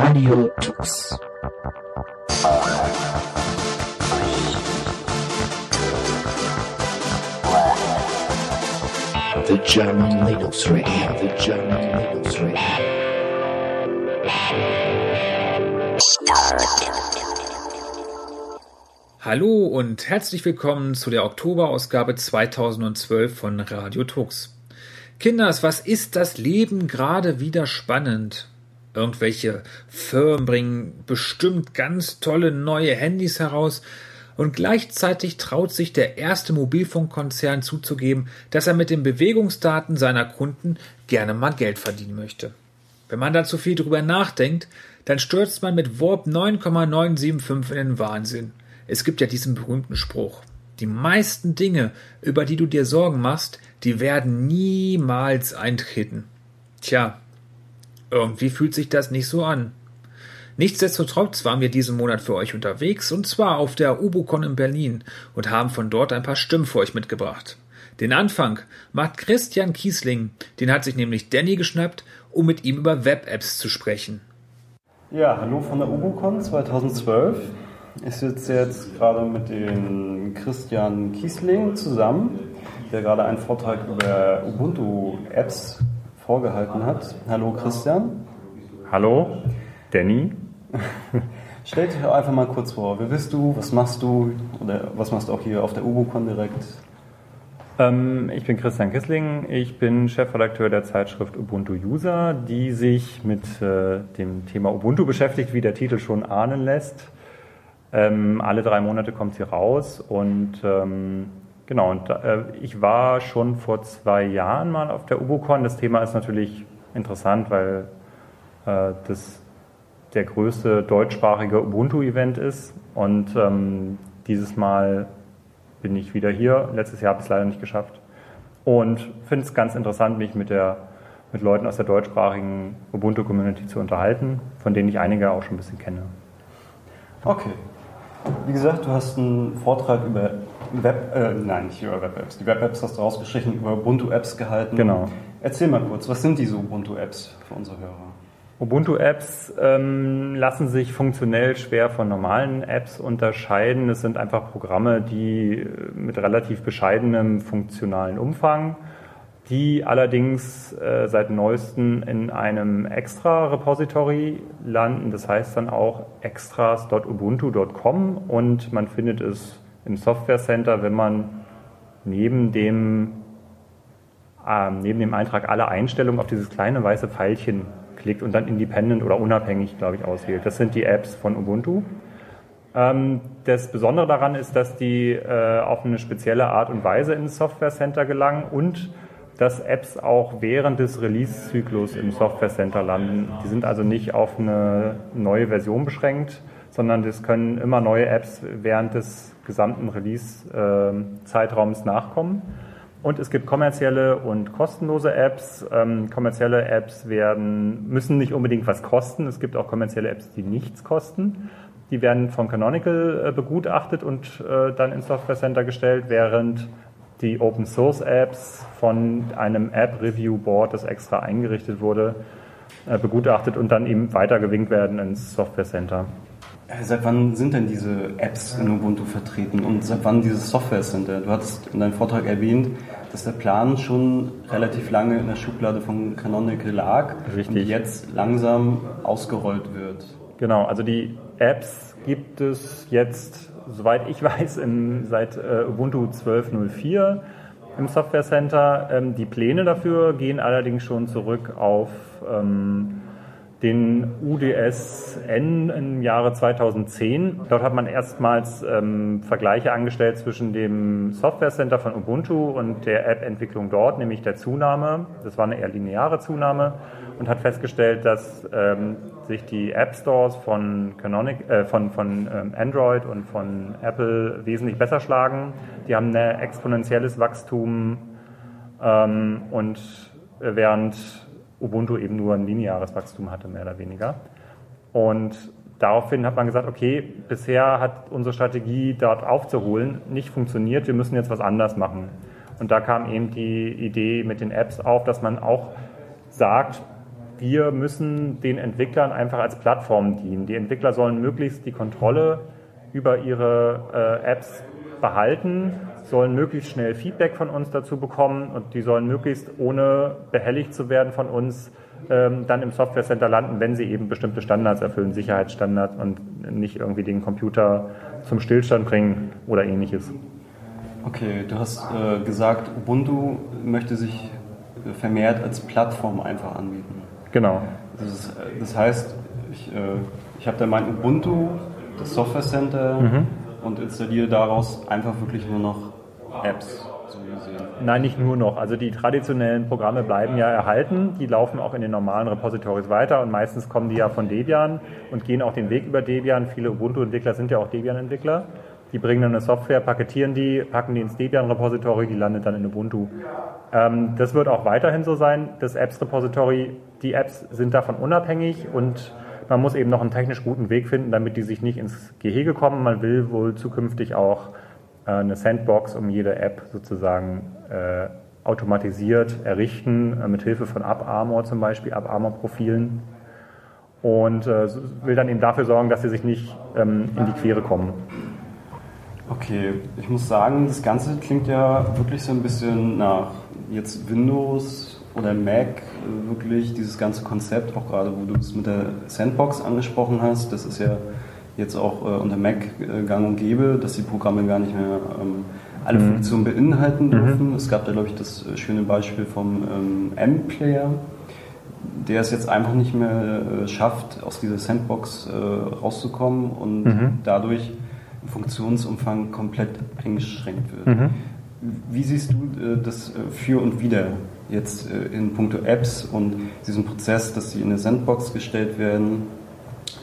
Radio Tux. The German Linux Radio, the German Linux Radio. Hallo und herzlich willkommen zu der Oktoberausgabe 2012 von Radio Tux. Kinders, was ist das Leben gerade wieder spannend? Irgendwelche Firmen bringen bestimmt ganz tolle neue Handys heraus und gleichzeitig traut sich der erste Mobilfunkkonzern zuzugeben, dass er mit den Bewegungsdaten seiner Kunden gerne mal Geld verdienen möchte. Wenn man da zu viel drüber nachdenkt, dann stürzt man mit Warp 9,975 in den Wahnsinn. Es gibt ja diesen berühmten Spruch. Die meisten Dinge, über die du dir Sorgen machst, die werden niemals eintreten. Tja, irgendwie fühlt sich das nicht so an. Nichtsdestotrotz waren wir diesen Monat für euch unterwegs und zwar auf der UboCon in Berlin und haben von dort ein paar Stimmen für euch mitgebracht. Den Anfang macht Christian Kiesling, den hat sich nämlich Danny geschnappt, um mit ihm über Web-Apps zu sprechen. Ja, hallo von der UboCon 2012. Ich sitze jetzt gerade mit dem Christian Kiesling zusammen, der gerade einen Vortrag über Ubuntu-Apps vorgehalten hat. Hallo Christian. Hallo, Danny. Stell dich einfach mal kurz vor. Wer bist du? Was machst du? Oder was machst du auch hier auf der UboCon direkt? Ähm, ich bin Christian Kissling. Ich bin Chefredakteur der Zeitschrift Ubuntu User, die sich mit äh, dem Thema Ubuntu beschäftigt, wie der Titel schon ahnen lässt. Ähm, alle drei Monate kommt sie raus und ähm, genau, und äh, ich war schon vor zwei Jahren mal auf der UboCon. Das Thema ist natürlich interessant, weil äh, das der größte deutschsprachige Ubuntu-Event ist und ähm, dieses Mal bin ich wieder hier. Letztes Jahr habe ich es leider nicht geschafft und finde es ganz interessant, mich mit der mit Leuten aus der deutschsprachigen Ubuntu-Community zu unterhalten, von denen ich einige auch schon ein bisschen kenne. Okay, wie gesagt, du hast einen Vortrag über Web, äh, nein, nicht über Web-Apps. Die Web-Apps hast du rausgestrichen, über Ubuntu-Apps gehalten. Genau. Erzähl mal kurz, was sind diese Ubuntu-Apps für unsere Hörer? Ubuntu-Apps ähm, lassen sich funktionell schwer von normalen Apps unterscheiden. Es sind einfach Programme, die äh, mit relativ bescheidenem funktionalen Umfang die allerdings äh, seit neuestem in einem Extra-Repository landen. Das heißt dann auch extras.ubuntu.com und man findet es im Software Center, wenn man neben dem, äh, neben dem Eintrag alle Einstellungen auf dieses kleine weiße Pfeilchen klickt und dann independent oder unabhängig, glaube ich, auswählt. Das sind die Apps von Ubuntu. Ähm, das Besondere daran ist, dass die äh, auf eine spezielle Art und Weise ins Software Center gelangen und dass Apps auch während des Release-Zyklus im Software Center landen. Die sind also nicht auf eine neue Version beschränkt, sondern es können immer neue Apps während des gesamten Release-Zeitraums nachkommen. Und es gibt kommerzielle und kostenlose Apps. Ähm, kommerzielle Apps werden, müssen nicht unbedingt was kosten. Es gibt auch kommerzielle Apps, die nichts kosten. Die werden von Canonical äh, begutachtet und äh, dann ins Software Center gestellt, während die Open Source Apps von einem App Review Board, das extra eingerichtet wurde, äh, begutachtet und dann eben weitergewinkt werden ins Software Center. Äh, seit wann sind denn diese Apps in Ubuntu vertreten und seit wann dieses Software Center? Du hattest in deinem Vortrag erwähnt, dass der Plan schon relativ lange in der Schublade von Canonical lag Richtig. und jetzt langsam ausgerollt wird. Genau, also die Apps gibt es jetzt soweit ich weiß, im, seit äh, Ubuntu 12.04 im Software Center. Ähm, die Pläne dafür gehen allerdings schon zurück auf ähm, den UDSN im Jahre 2010. Dort hat man erstmals ähm, Vergleiche angestellt zwischen dem Software Center von Ubuntu und der App-Entwicklung dort, nämlich der Zunahme. Das war eine eher lineare Zunahme und hat festgestellt, dass ähm, sich die App Stores von, Canonic, äh, von, von ähm, Android und von Apple wesentlich besser schlagen. Die haben ein exponentielles Wachstum ähm, und während Ubuntu eben nur ein lineares Wachstum hatte, mehr oder weniger. Und daraufhin hat man gesagt, okay, bisher hat unsere Strategie, dort aufzuholen, nicht funktioniert, wir müssen jetzt was anders machen. Und da kam eben die Idee mit den Apps auf, dass man auch sagt, wir müssen den Entwicklern einfach als Plattform dienen. Die Entwickler sollen möglichst die Kontrolle über ihre äh, Apps behalten, sollen möglichst schnell Feedback von uns dazu bekommen und die sollen möglichst ohne behelligt zu werden von uns ähm, dann im Software Center landen, wenn sie eben bestimmte Standards erfüllen, Sicherheitsstandards und nicht irgendwie den Computer zum Stillstand bringen oder ähnliches. Okay, du hast äh, gesagt, Ubuntu möchte sich vermehrt als Plattform einfach anbieten. Genau. Das, ist, das heißt, ich, äh, ich habe da mein Ubuntu, das Software Center Mhm. und installiere daraus einfach wirklich nur noch Apps. Nein, nicht nur noch. Also die traditionellen Programme bleiben ja erhalten. Die laufen auch in den normalen Repositories weiter und meistens kommen die ja von Debian und gehen auch den Weg über Debian. Viele Ubuntu-Entwickler sind ja auch Debian-Entwickler. Die bringen dann eine Software, paketieren die, packen die ins Debian-Repository, die landet dann in Ubuntu. Ähm, das wird auch weiterhin so sein. Das Apps-Repository, die Apps sind davon unabhängig und man muss eben noch einen technisch guten Weg finden, damit die sich nicht ins Gehege kommen. Man will wohl zukünftig auch eine Sandbox um jede App sozusagen äh, automatisiert errichten, äh, mit Hilfe von AppArmor zum Beispiel, AppArmor-Profilen. Und äh, will dann eben dafür sorgen, dass sie sich nicht ähm, in die Quere kommen. Okay, ich muss sagen, das Ganze klingt ja wirklich so ein bisschen nach jetzt Windows oder Mac, äh, wirklich dieses ganze Konzept, auch gerade wo du es mit der Sandbox angesprochen hast, das ist ja jetzt auch äh, unter Mac äh, gang und gäbe, dass die Programme gar nicht mehr ähm, alle Mhm. Funktionen beinhalten dürfen. Es gab da, glaube ich, das äh, schöne Beispiel vom ähm, M-Player, der es jetzt einfach nicht mehr äh, schafft, aus dieser Sandbox äh, rauszukommen und Mhm. dadurch im Funktionsumfang komplett eingeschränkt wird. Mhm. Wie siehst du äh, das für und wider jetzt in puncto Apps und diesen Prozess, dass sie in eine Sandbox gestellt werden?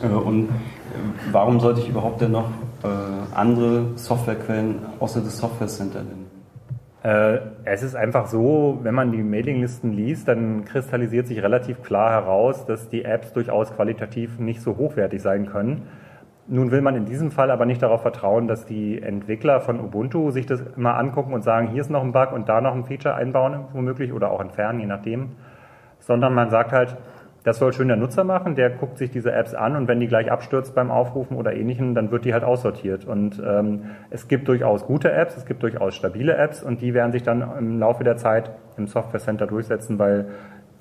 Und warum sollte ich überhaupt denn noch äh, andere Softwarequellen außer das Software Center nehmen? Äh, es ist einfach so, wenn man die Mailinglisten liest, dann kristallisiert sich relativ klar heraus, dass die Apps durchaus qualitativ nicht so hochwertig sein können. Nun will man in diesem Fall aber nicht darauf vertrauen, dass die Entwickler von Ubuntu sich das immer angucken und sagen, hier ist noch ein Bug und da noch ein Feature einbauen, womöglich, oder auch entfernen, je nachdem. Sondern man sagt halt, das soll schön der Nutzer machen, der guckt sich diese Apps an und wenn die gleich abstürzt beim Aufrufen oder ähnlichem, dann wird die halt aussortiert. Und ähm, es gibt durchaus gute Apps, es gibt durchaus stabile Apps und die werden sich dann im Laufe der Zeit im Software Center durchsetzen, weil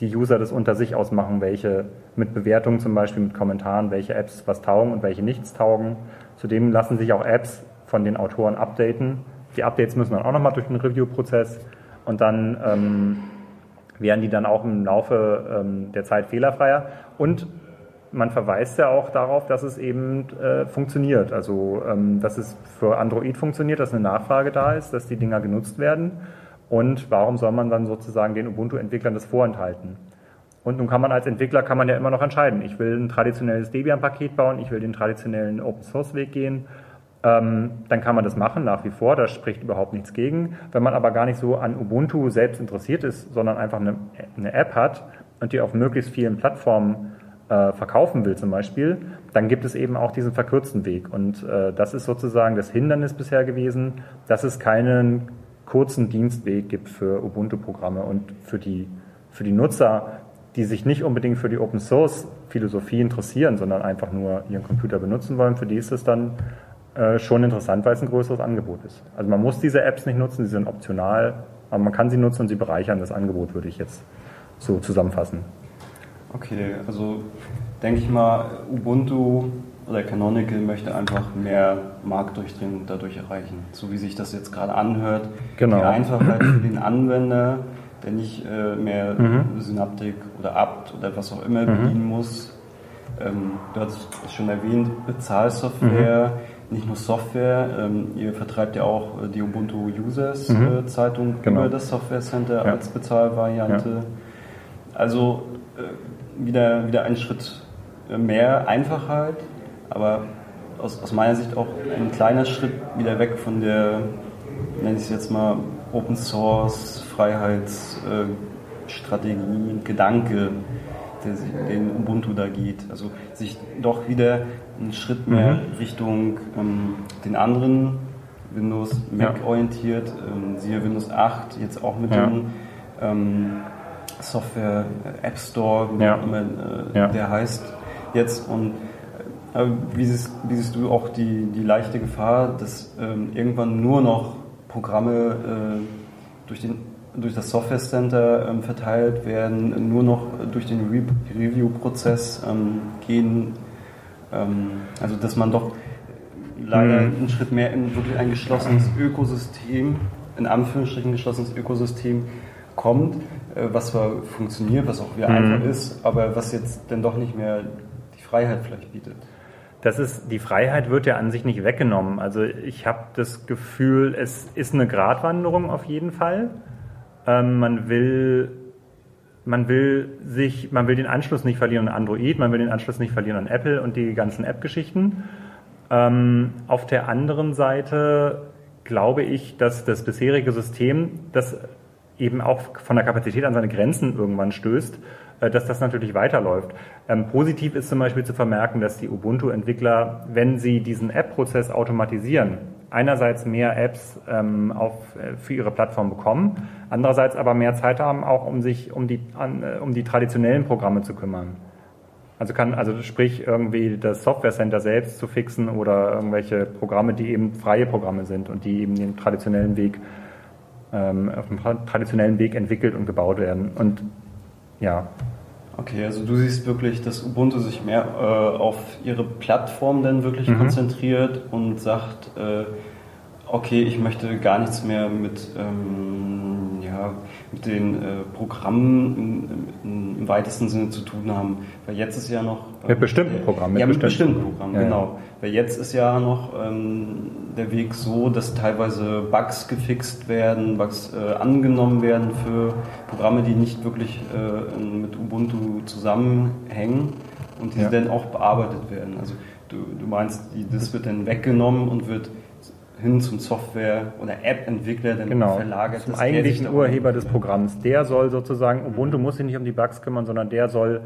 die User das unter sich ausmachen, welche mit Bewertungen zum Beispiel, mit Kommentaren, welche Apps was taugen und welche nichts taugen. Zudem lassen sich auch Apps von den Autoren updaten. Die Updates müssen dann auch nochmal durch den Review-Prozess und dann ähm, werden die dann auch im Laufe ähm, der Zeit fehlerfreier. Und man verweist ja auch darauf, dass es eben äh, funktioniert. Also, ähm, dass es für Android funktioniert, dass eine Nachfrage da ist, dass die Dinger genutzt werden. Und warum soll man dann sozusagen den Ubuntu-Entwicklern das vorenthalten? Und nun kann man als Entwickler kann man ja immer noch entscheiden. Ich will ein traditionelles Debian-Paket bauen, ich will den traditionellen Open-Source-Weg gehen. Ähm, dann kann man das machen, nach wie vor, da spricht überhaupt nichts gegen. Wenn man aber gar nicht so an Ubuntu selbst interessiert ist, sondern einfach eine, eine App hat und die auf möglichst vielen Plattformen äh, verkaufen will zum Beispiel, dann gibt es eben auch diesen verkürzten Weg. Und äh, das ist sozusagen das Hindernis bisher gewesen, dass es keinen kurzen Dienstweg gibt für Ubuntu-Programme und für die, für die Nutzer, die sich nicht unbedingt für die Open Source Philosophie interessieren, sondern einfach nur ihren Computer benutzen wollen, für die ist es dann äh, schon interessant, weil es ein größeres Angebot ist. Also man muss diese Apps nicht nutzen, sie sind optional, aber man kann sie nutzen und sie bereichern das Angebot, würde ich jetzt so zusammenfassen. Okay, also denke ich mal, Ubuntu oder Canonical möchte einfach mehr Marktdurchdringung dadurch erreichen, so wie sich das jetzt gerade anhört. Genau. Die Einfachheit für den Anwender, der nicht äh, mehr Mhm. Synaptik oder Apt oder was auch immer bedienen muss. Ähm, du hast es schon erwähnt, Bezahlsoftware, nicht nur Software. Ähm, ihr vertreibt ja auch äh, die Ubuntu Users Mhm. äh, Zeitung Genau. über das Software Center Ja. als Bezahlvariante. Also äh, wieder, wieder ein Schritt äh, mehr Einfachheit, aber aus, aus meiner Sicht auch ein kleiner Schritt wieder weg von der, nenne ich es jetzt mal, Open Source, Freiheitsstrategie, Gedanke, der, sich- den Ubuntu da geht. Also sich doch wieder einen Schritt mehr Richtung ähm, den anderen Windows Mac Ja. orientiert, ähm, siehe Windows 8, jetzt auch mit Ja. den ähm, Software äh, App Store, wie Ja. auch immer äh, der heißt jetzt. Und äh, wie, siehst, wie siehst du auch die, die leichte Gefahr, dass ähm, irgendwann nur noch Programme äh, durch, den, durch das Software Center ähm, verteilt werden, nur noch durch den Re Review-Prozess ähm, gehen? Ähm, also dass man doch leider Mhm. einen Schritt mehr in wirklich ein geschlossenes Ökosystem, in Anführungsstrichen geschlossenes Ökosystem kommt, äh, was zwar funktioniert, was auch wieder Mhm. einfach ist, aber was jetzt dann doch nicht mehr die Freiheit vielleicht bietet. Das ist, die Freiheit wird ja an sich nicht weggenommen. Also ich habe das Gefühl, es ist eine Gratwanderung auf jeden Fall. Ähm, man will, man will sich, man will den Anschluss nicht verlieren an Android, man will den Anschluss nicht verlieren an Apple und die ganzen App-Geschichten. Ähm, auf der anderen Seite glaube ich, dass das bisherige System, das eben auch von der Kapazität an seine Grenzen irgendwann stößt, äh, dass das natürlich weiterläuft. Ähm, positiv ist zum Beispiel zu vermerken, dass die Ubuntu-Entwickler, wenn sie diesen App-Prozess automatisieren, einerseits mehr Apps ähm, auf, äh, für ihre Plattform bekommen, andererseits aber mehr Zeit haben, auch um sich um die, an, äh, um die traditionellen Programme zu kümmern. Also kann, also sprich irgendwie das Software Center selbst zu fixen oder irgendwelche Programme, die eben freie Programme sind und die eben den traditionellen Weg ähm, auf dem tra- traditionellen Weg entwickelt und gebaut werden. Und ja, Okay, also du siehst wirklich, dass Ubuntu sich mehr äh, auf ihre Plattform dann wirklich Mhm. konzentriert und sagt, äh, okay, ich möchte gar nichts mehr mit, ähm, ja, mit den äh, Programmen im, im, im weitesten Sinne zu tun haben. Weil jetzt ist ja noch... ähm, Mit bestimmten Programmen, mit ja, mit bestimmten- bestimmten Programmen, Ja, ja. genau. Weil jetzt ist ja noch ähm, der Weg so, dass teilweise Bugs gefixt werden, Bugs äh, angenommen werden für Programme, die nicht wirklich äh, mit Ubuntu zusammenhängen und die Ja. dann auch bearbeitet werden. Also du, du meinst, die, das wird dann weggenommen und wird hin zum Software- oder App-Entwickler dann genau. verlagert. Zum eigentlichen Urheber des. Programms. Der soll sozusagen, Ubuntu muss sich nicht um die Bugs kümmern, sondern der soll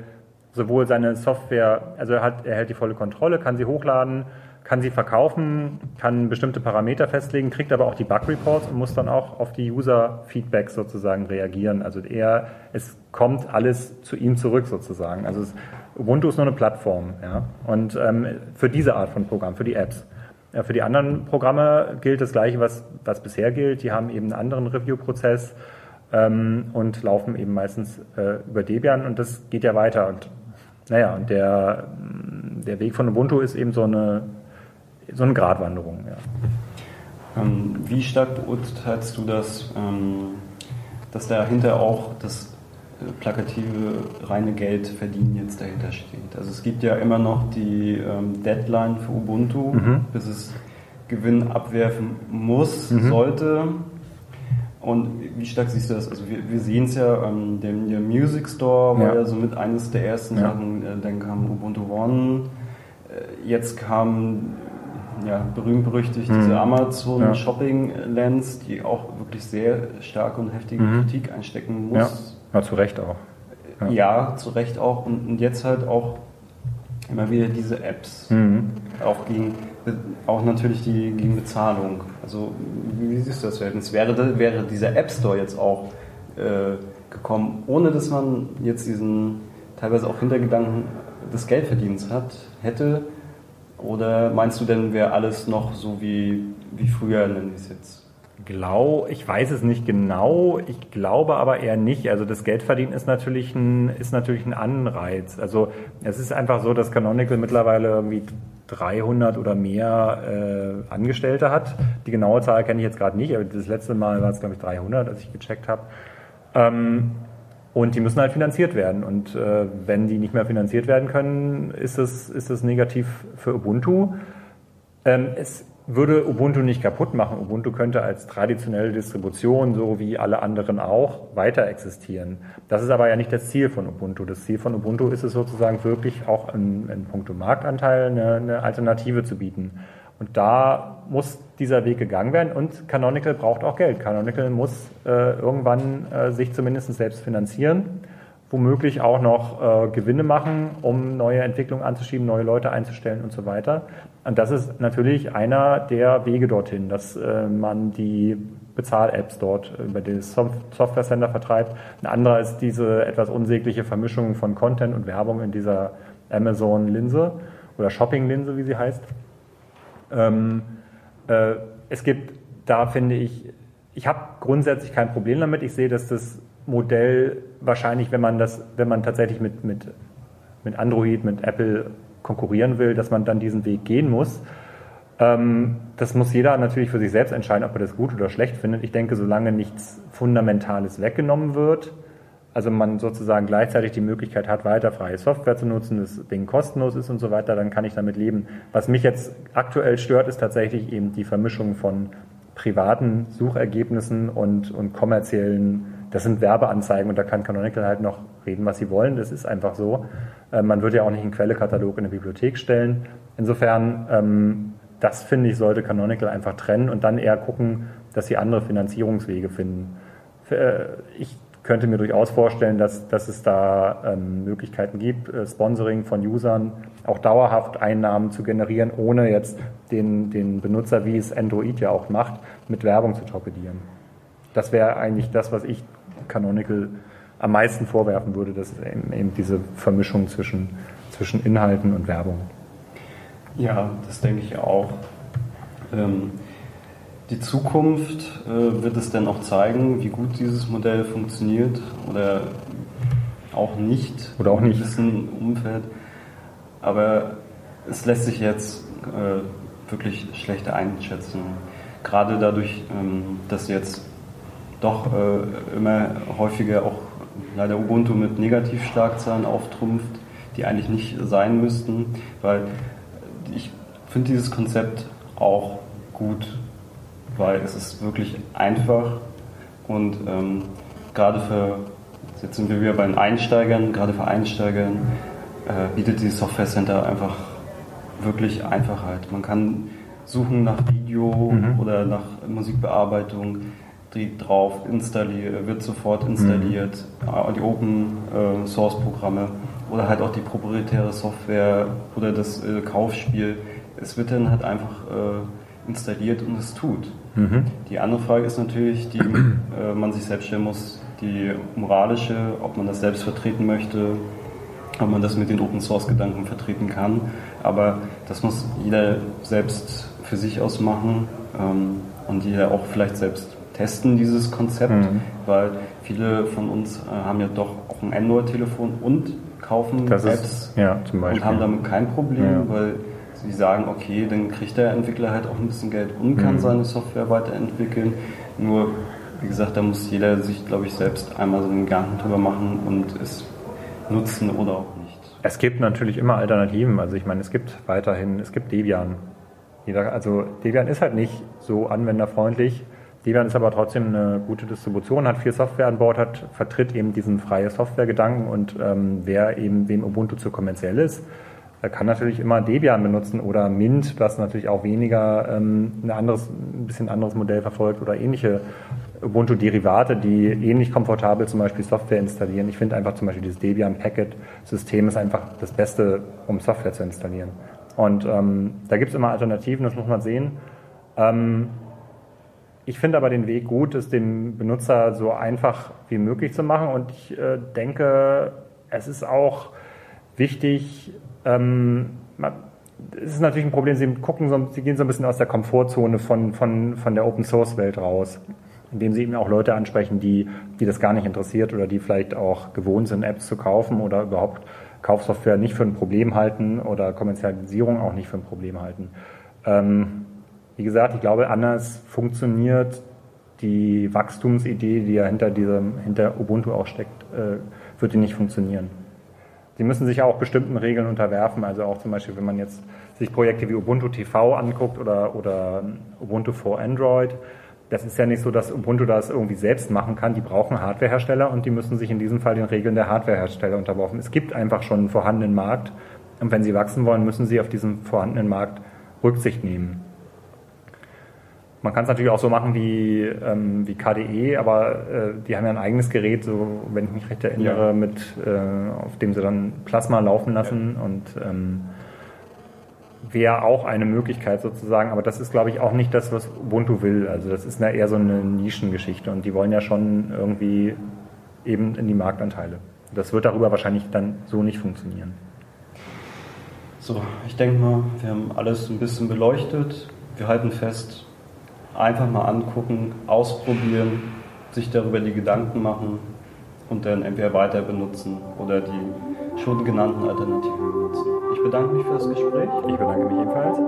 sowohl seine Software, also er, hat, er hält die volle Kontrolle, kann sie hochladen, kann sie verkaufen, kann bestimmte Parameter festlegen, kriegt aber auch die Bug-Reports und muss dann auch auf die User-Feedbacks sozusagen reagieren. Also er, es kommt alles zu ihm zurück sozusagen. Also es, Ubuntu ist nur eine Plattform. Ja? Und ähm, für diese Art von Programm, für die Apps. Für die anderen Programme gilt das Gleiche, was, was bisher gilt. Die haben eben einen anderen Review-Prozess ähm, und laufen eben meistens äh, über Debian und das geht ja weiter. Und naja, und der, der Weg von Ubuntu ist eben so eine, so eine Gratwanderung. Ja. Ähm, wie stark beurteilst du das, ähm, dass dahinter auch das plakative reine Geld verdienen jetzt dahinter steht? Also es gibt ja immer noch die ähm, Deadline für Ubuntu, Mhm. bis es Gewinn abwerfen muss, Mhm. sollte. Und wie stark siehst du das? Also wir, wir sehen es ja, ähm, der, der Music Store war Ja. ja somit eines der ersten Ja. Sachen. Äh, dann kam Ubuntu One. Äh, jetzt kam ja, berühmt-berüchtigt Mhm. diese Amazon Ja. Shopping Lens, die auch wirklich sehr starke und heftige Mhm. Kritik einstecken muss. Ja, zu Recht auch. Ja. Ja, zu Recht auch. Und, und jetzt halt auch immer wieder diese Apps. Mhm. Auch gegen, auch natürlich die gegen Bezahlung. Also wie siehst du das Verhältnis? Wäre, wäre dieser App Store jetzt auch äh, gekommen, ohne dass man jetzt diesen teilweise auch Hintergedanken des Geldverdienens hat, hätte? Oder meinst du denn, wäre alles noch so wie, wie früher, nennen wir es jetzt? Glau, ich weiß es nicht genau, ich glaube aber eher nicht. Also das Geldverdienen ist natürlich ein, ist natürlich ein Anreiz. Also es ist einfach so, dass Canonical mittlerweile irgendwie 300 oder mehr äh, Angestellte hat. Die genaue Zahl kenne ich jetzt gerade nicht, aber das letzte Mal war es, glaube ich, 300, als ich gecheckt habe. Ähm, und die müssen halt finanziert werden. Und äh, wenn die nicht mehr finanziert werden können, ist es, ist es negativ für Ubuntu. Ähm, es würde Ubuntu nicht kaputt machen. Ubuntu könnte als traditionelle Distribution, so wie alle anderen auch, weiter existieren. Das ist aber ja nicht das Ziel von Ubuntu. Das Ziel von Ubuntu ist es sozusagen wirklich auch in, in puncto Marktanteil eine, eine Alternative zu bieten. Und da muss dieser Weg gegangen werden und Canonical braucht auch Geld. Canonical muss äh, irgendwann äh, sich zumindest selbst finanzieren, womöglich auch noch äh, Gewinne machen, um neue Entwicklungen anzuschieben, neue Leute einzustellen und so weiter. Und das ist natürlich einer der Wege dorthin, dass äh, man die Bezahl-Apps dort über das Software Center vertreibt. Ein anderer ist diese etwas unsägliche Vermischung von Content und Werbung in dieser Amazon-Linse oder Shopping-Linse, wie sie heißt. Ähm, äh, es gibt da, finde ich, ich habe grundsätzlich kein Problem damit. Ich sehe, dass das Modell wahrscheinlich, wenn man das, wenn man tatsächlich mit, mit, mit Android, mit Apple konkurrieren will, dass man dann diesen Weg gehen muss. Ähm, das muss jeder natürlich für sich selbst entscheiden, ob er das gut oder schlecht findet. Ich denke, solange nichts Fundamentales weggenommen wird, also man sozusagen gleichzeitig die Möglichkeit hat, weiter freie Software zu nutzen, das Ding kostenlos ist und so weiter, dann kann ich damit leben. Was mich jetzt aktuell stört, ist tatsächlich eben die Vermischung von privaten Suchergebnissen und, und kommerziellen, das sind Werbeanzeigen und da kann Canonical halt noch reden, was sie wollen. Das ist einfach so. Äh, man wird ja auch nicht einen Quellekatalog in eine Bibliothek stellen. Insofern ähm, das finde ich, sollte Canonical einfach trennen und dann eher gucken, dass sie andere Finanzierungswege finden. Äh, ich könnte mir durchaus vorstellen, dass, dass es da ähm, Möglichkeiten gibt, äh, Sponsoring von Usern auch dauerhaft Einnahmen zu generieren, ohne jetzt den, den Benutzer, wie es Android ja auch macht, mit Werbung zu torpedieren. Das wäre eigentlich das, was ich Canonical am meisten vorwerfen würde, dass eben, eben diese Vermischung zwischen, zwischen Inhalten und Werbung. Ja, das denke ich auch. Ähm, die Zukunft äh, wird es dann auch zeigen, wie gut dieses Modell funktioniert oder auch nicht. Oder auch nicht. In diesem Umfeld. Aber es lässt sich jetzt äh, wirklich schlechter einschätzen. Gerade dadurch, ähm, dass jetzt doch äh, immer häufiger auch leider Ubuntu mit Negativschlagzahlen auftrumpft, die eigentlich nicht sein müssten, weil ich finde dieses Konzept auch gut, weil es ist wirklich einfach und ähm, gerade für, jetzt sind wir wieder bei den Einsteigern, gerade für Einsteigern äh, bietet dieses Software Center einfach wirklich Einfachheit. Man kann suchen nach Video mhm. oder nach Musikbearbeitung, die drauf installiert, wird sofort installiert, mhm. die Open äh, Source Programme oder halt auch die proprietäre Software oder das äh, Kaufspiel. Es wird dann halt einfach installiert und es tut. Mhm. Die andere Frage ist natürlich, die man sich selbst stellen muss, die moralische, ob man das selbst vertreten möchte, ob man das mit den Open Source Gedanken vertreten kann. Aber das muss jeder selbst für sich ausmachen ähm, und jeder auch vielleicht selbst testen, dieses Konzept, mhm. weil viele von uns äh, haben ja doch auch ein Android-Telefon und kaufen das Apps ist, ja, und haben damit kein Problem, ja. weil sie sagen, okay, dann kriegt der Entwickler halt auch ein bisschen Geld und kann mhm. seine Software weiterentwickeln. Nur, wie gesagt, da muss jeder sich, glaube ich, selbst einmal so einen Gedanken drüber machen und es nutzen oder auch nicht. Es gibt natürlich immer Alternativen. Also ich meine, es gibt weiterhin, es gibt Debian. Also Debian ist halt nicht so anwenderfreundlich. Debian ist aber trotzdem eine gute Distribution, hat viel Software an Bord, hat, vertritt eben diesen freie Software-Gedanken und ähm, wer eben wem Ubuntu zu kommerziell ist, kann natürlich immer Debian benutzen oder Mint, was natürlich auch weniger ähm, ein anderes, ein bisschen anderes Modell verfolgt oder ähnliche Ubuntu-Derivate, die ähnlich komfortabel zum Beispiel Software installieren. Ich finde einfach zum Beispiel dieses Debian-Packet-System ist einfach das Beste, um Software zu installieren. Und ähm, da gibt es immer Alternativen, das muss man sehen. Ähm, ich finde aber den Weg gut, es dem Benutzer so einfach wie möglich zu machen. Und ich äh, denke, es ist auch wichtig, ähm, es ist natürlich ein Problem, sie gucken so, sie gehen so ein bisschen aus der Komfortzone von, von, von der Open Source Welt raus, indem sie eben auch Leute ansprechen, die, die das gar nicht interessiert oder die vielleicht auch gewohnt sind, Apps zu kaufen oder überhaupt Kaufsoftware nicht für ein Problem halten oder Kommerzialisierung auch nicht für ein Problem halten. Ähm, wie gesagt, ich glaube, anders funktioniert die Wachstumsidee, die ja hinter diesem, hinter Ubuntu auch steckt, äh, wird die nicht funktionieren. Sie müssen sich auch bestimmten Regeln unterwerfen. Also auch zum Beispiel, wenn man jetzt sich Projekte wie Ubuntu TV anguckt oder, oder Ubuntu for Android, das ist ja nicht so, dass Ubuntu das irgendwie selbst machen kann. Die brauchen Hardwarehersteller und die müssen sich in diesem Fall den Regeln der Hardwarehersteller unterworfen. Es gibt einfach schon einen vorhandenen Markt und wenn sie wachsen wollen, müssen sie auf diesen vorhandenen Markt Rücksicht nehmen. Man kann es natürlich auch so machen wie, ähm, wie KDE, aber äh, die haben ja ein eigenes Gerät, so wenn ich mich recht erinnere, ja. mit, äh, auf dem sie dann Plasma laufen lassen. Ja. Und ähm, wäre auch eine Möglichkeit sozusagen, aber das ist, glaube ich, auch nicht das, was Ubuntu will. Also das ist eher so eine Nischengeschichte und die wollen ja schon irgendwie eben in die Marktanteile. Das wird darüber wahrscheinlich dann so nicht funktionieren. So, ich denke mal, wir haben alles ein bisschen beleuchtet. Wir halten fest, einfach mal angucken, ausprobieren, sich darüber die Gedanken machen und dann entweder weiter benutzen oder die schon genannten Alternativen benutzen. Ich bedanke mich für das Gespräch. Ich bedanke mich ebenfalls.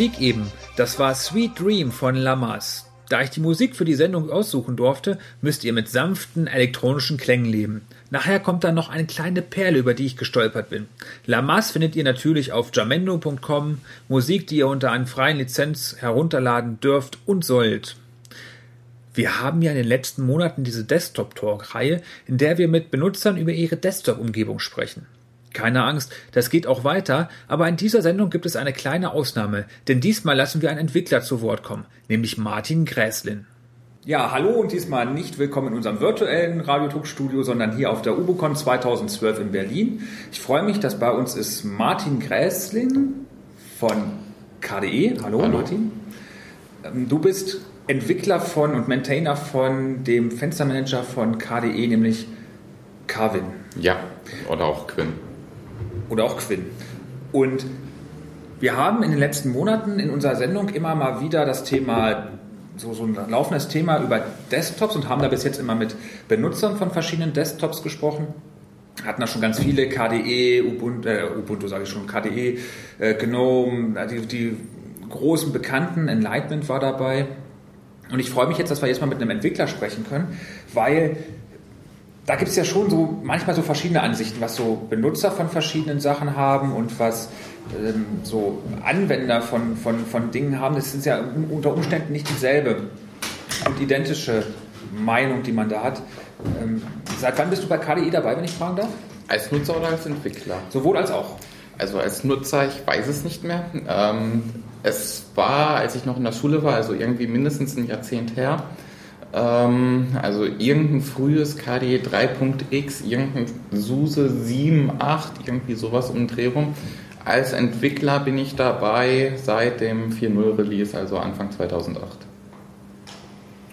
Musik eben, das war Sweet Dream von Lamas. Da ich die Musik für die Sendung aussuchen durfte, müsst ihr mit sanften elektronischen Klängen leben. Nachher kommt dann noch eine kleine Perle, über die ich gestolpert bin. Lamas findet ihr natürlich auf jamendo.com, Musik, die ihr unter einer freien Lizenz herunterladen dürft und sollt. Wir haben ja in den letzten Monaten diese Desktop-Talk-Reihe, in der wir mit Benutzern über ihre Desktop-Umgebung sprechen. Keine Angst, das geht auch weiter, aber in dieser Sendung gibt es eine kleine Ausnahme, denn diesmal lassen wir einen Entwickler zu Wort kommen, nämlich Martin Gräslin. Ja, hallo und diesmal nicht willkommen in unserem virtuellen Radiotalk-Studio, sondern hier auf der UboCon 2012 in Berlin. Ich freue mich, dass bei uns ist Martin Gräslin von KDE. Hallo, hallo. Martin. Ähm, du bist Entwickler von und Maintainer von dem Fenstermanager von KDE, nämlich Carvin. Ja, oder auch Quinn oder auch Quinn. Und wir haben in den letzten Monaten in unserer Sendung immer mal wieder das Thema, so, so ein laufendes Thema über Desktops und haben da bis jetzt immer mit Benutzern von verschiedenen Desktops gesprochen. Hatten da schon ganz viele KDE, Ubuntu, äh, Ubuntu sage ich schon, KDE, äh, GNOME, die, die großen Bekannten, Enlightenment war dabei. Und ich freue mich jetzt, dass wir jetzt mal mit einem Entwickler sprechen können, weil da gibt es ja schon so manchmal so verschiedene Ansichten, was so Benutzer von verschiedenen Sachen haben und was ähm, so Anwender von, von, von Dingen haben. Das ist ja unter Umständen nicht dieselbe und identische Meinung, die man da hat. Ähm, seit wann bist du bei KDE dabei, wenn ich fragen darf? Als Nutzer oder als Entwickler? Sowohl als auch. Also als Nutzer, ich weiß es nicht mehr. Ähm, es war, als ich noch in der Schule war, also irgendwie mindestens ein Jahrzehnt her, ähm, also irgendein frühes KDE 3.x, irgendein SUSE 7.8, irgendwie sowas um Dreh rum. Als Entwickler bin ich dabei seit dem 4.0 Release, also Anfang 2008.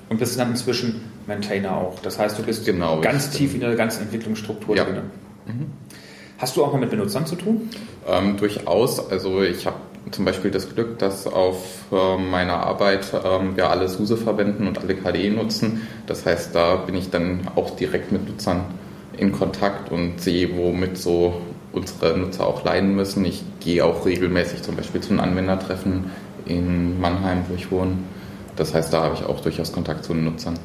Und bist dann inzwischen Maintainer auch. Das heißt, du bist genau, ganz tief in der ganzen Entwicklungsstruktur ja. drin. Mhm. Hast du auch mal mit Benutzern zu tun? Ähm, durchaus. Also ich habe zum Beispiel das Glück, dass auf äh, meiner Arbeit ähm, wir alle SUSE verwenden und alle KDE nutzen. Das heißt, da bin ich dann auch direkt mit Nutzern in Kontakt und sehe, womit so unsere Nutzer auch leiden müssen. Ich gehe auch regelmäßig zum Beispiel zu einem Anwendertreffen in Mannheim, wo ich wohne. Das heißt, da habe ich auch durchaus Kontakt zu den Nutzern.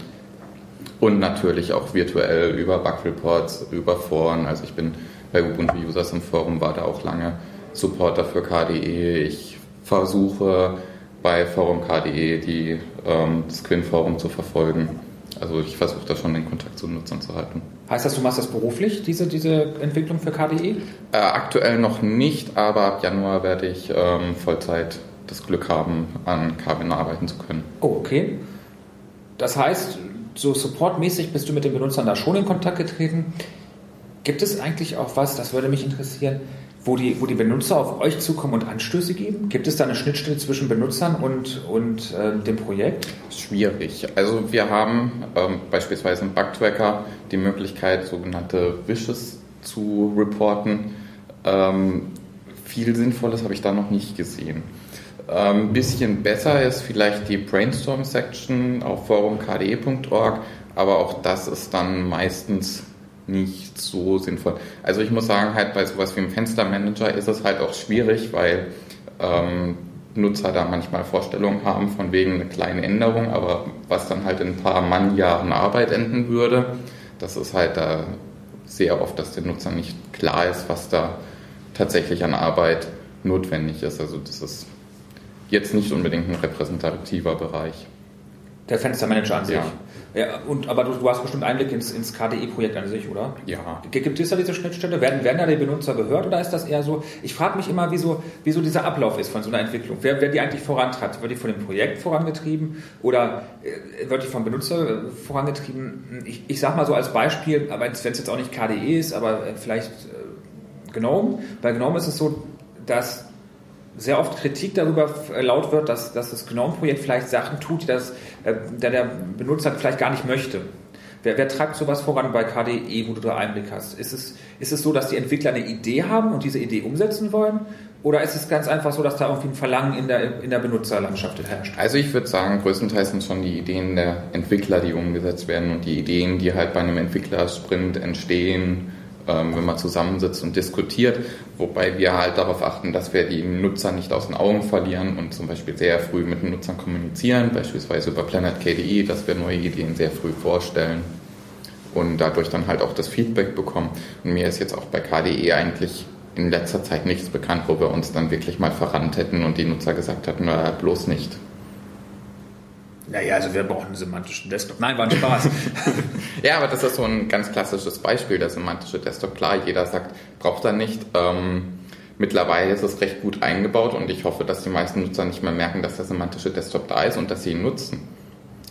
Und natürlich auch virtuell über Bug Reports, über Foren. Also ich bin bei Ubuntu Users im Forum, war da auch lange Supporter für KDE. Ich versuche bei Forum KDE die, ähm, das Quinn-Forum zu verfolgen. Also ich versuche da schon den Kontakt zu Nutzern zu halten. Heißt das, du machst das beruflich, diese, diese Entwicklung für KDE? Äh, aktuell noch nicht, aber ab Januar werde ich ähm, Vollzeit das Glück haben, an Kabin arbeiten zu können. Oh, okay. Das heißt, so supportmäßig bist du mit den Benutzern da schon in Kontakt getreten. Gibt es eigentlich auch was, das würde mich interessieren, wo die, wo die Benutzer auf euch zukommen und Anstöße geben? Gibt es da eine Schnittstelle zwischen Benutzern und, und äh, dem Projekt? Schwierig. Also wir haben ähm, beispielsweise im Bugtracker die Möglichkeit, sogenannte Wishes zu reporten. Ähm, viel Sinnvolles habe ich da noch nicht gesehen. Ein ähm, bisschen besser ist vielleicht die Brainstorm-Section auf forumkde.org, aber auch das ist dann meistens nicht so sinnvoll. Also ich muss sagen, halt bei sowas wie einem Fenstermanager ist es halt auch schwierig, weil ähm, Nutzer da manchmal Vorstellungen haben von wegen eine kleine Änderung, aber was dann halt in ein paar Mannjahren Arbeit enden würde, das ist halt da sehr oft, dass den Nutzern nicht klar ist, was da tatsächlich an Arbeit notwendig ist. Also das ist jetzt nicht unbedingt ein repräsentativer Bereich. Der Fenstermanager an sich. Ja. Ja, und, aber du, du hast bestimmt Einblick ins, ins KDE-Projekt an sich, oder? Ja. Gibt es da diese Schnittstelle? Werden, werden da die Benutzer gehört oder ist das eher so? Ich frage mich immer, wieso, wieso dieser Ablauf ist von so einer Entwicklung. Wer, wer die eigentlich vorantreibt? Wird die von dem Projekt vorangetrieben oder äh, wird die vom Benutzer äh, vorangetrieben? Ich, ich sage mal so als Beispiel, aber wenn es jetzt auch nicht KDE ist, aber äh, vielleicht äh, GNOME. Bei GNOME ist es so, dass sehr oft Kritik darüber laut wird, dass, dass das GNOME-Projekt vielleicht Sachen tut, die das, äh, der, Benutzer vielleicht gar nicht möchte. Wer, wer treibt sowas voran bei KDE, wo du da Einblick hast? Ist es, ist es so, dass die Entwickler eine Idee haben und diese Idee umsetzen wollen? Oder ist es ganz einfach so, dass da irgendwie ein Verlangen in der, in der Benutzerlandschaft herrscht? Also ich würde sagen, größtenteils sind schon die Ideen der Entwickler, die umgesetzt werden und die Ideen, die halt bei einem Entwicklersprint entstehen, wenn man zusammensitzt und diskutiert, wobei wir halt darauf achten, dass wir die Nutzer nicht aus den Augen verlieren und zum Beispiel sehr früh mit den Nutzern kommunizieren, beispielsweise über Planet KDE, dass wir neue Ideen sehr früh vorstellen und dadurch dann halt auch das Feedback bekommen. Und mir ist jetzt auch bei KDE eigentlich in letzter Zeit nichts bekannt, wo wir uns dann wirklich mal verrannt hätten und die Nutzer gesagt hatten, na, bloß nicht. Naja, also wir brauchen einen semantischen Desktop. Nein, war ein Spaß. ja, aber das ist so ein ganz klassisches Beispiel, der semantische Desktop. Klar, jeder sagt, braucht er nicht. Ähm, mittlerweile ist es recht gut eingebaut und ich hoffe, dass die meisten Nutzer nicht mehr merken, dass der semantische Desktop da ist und dass sie ihn nutzen.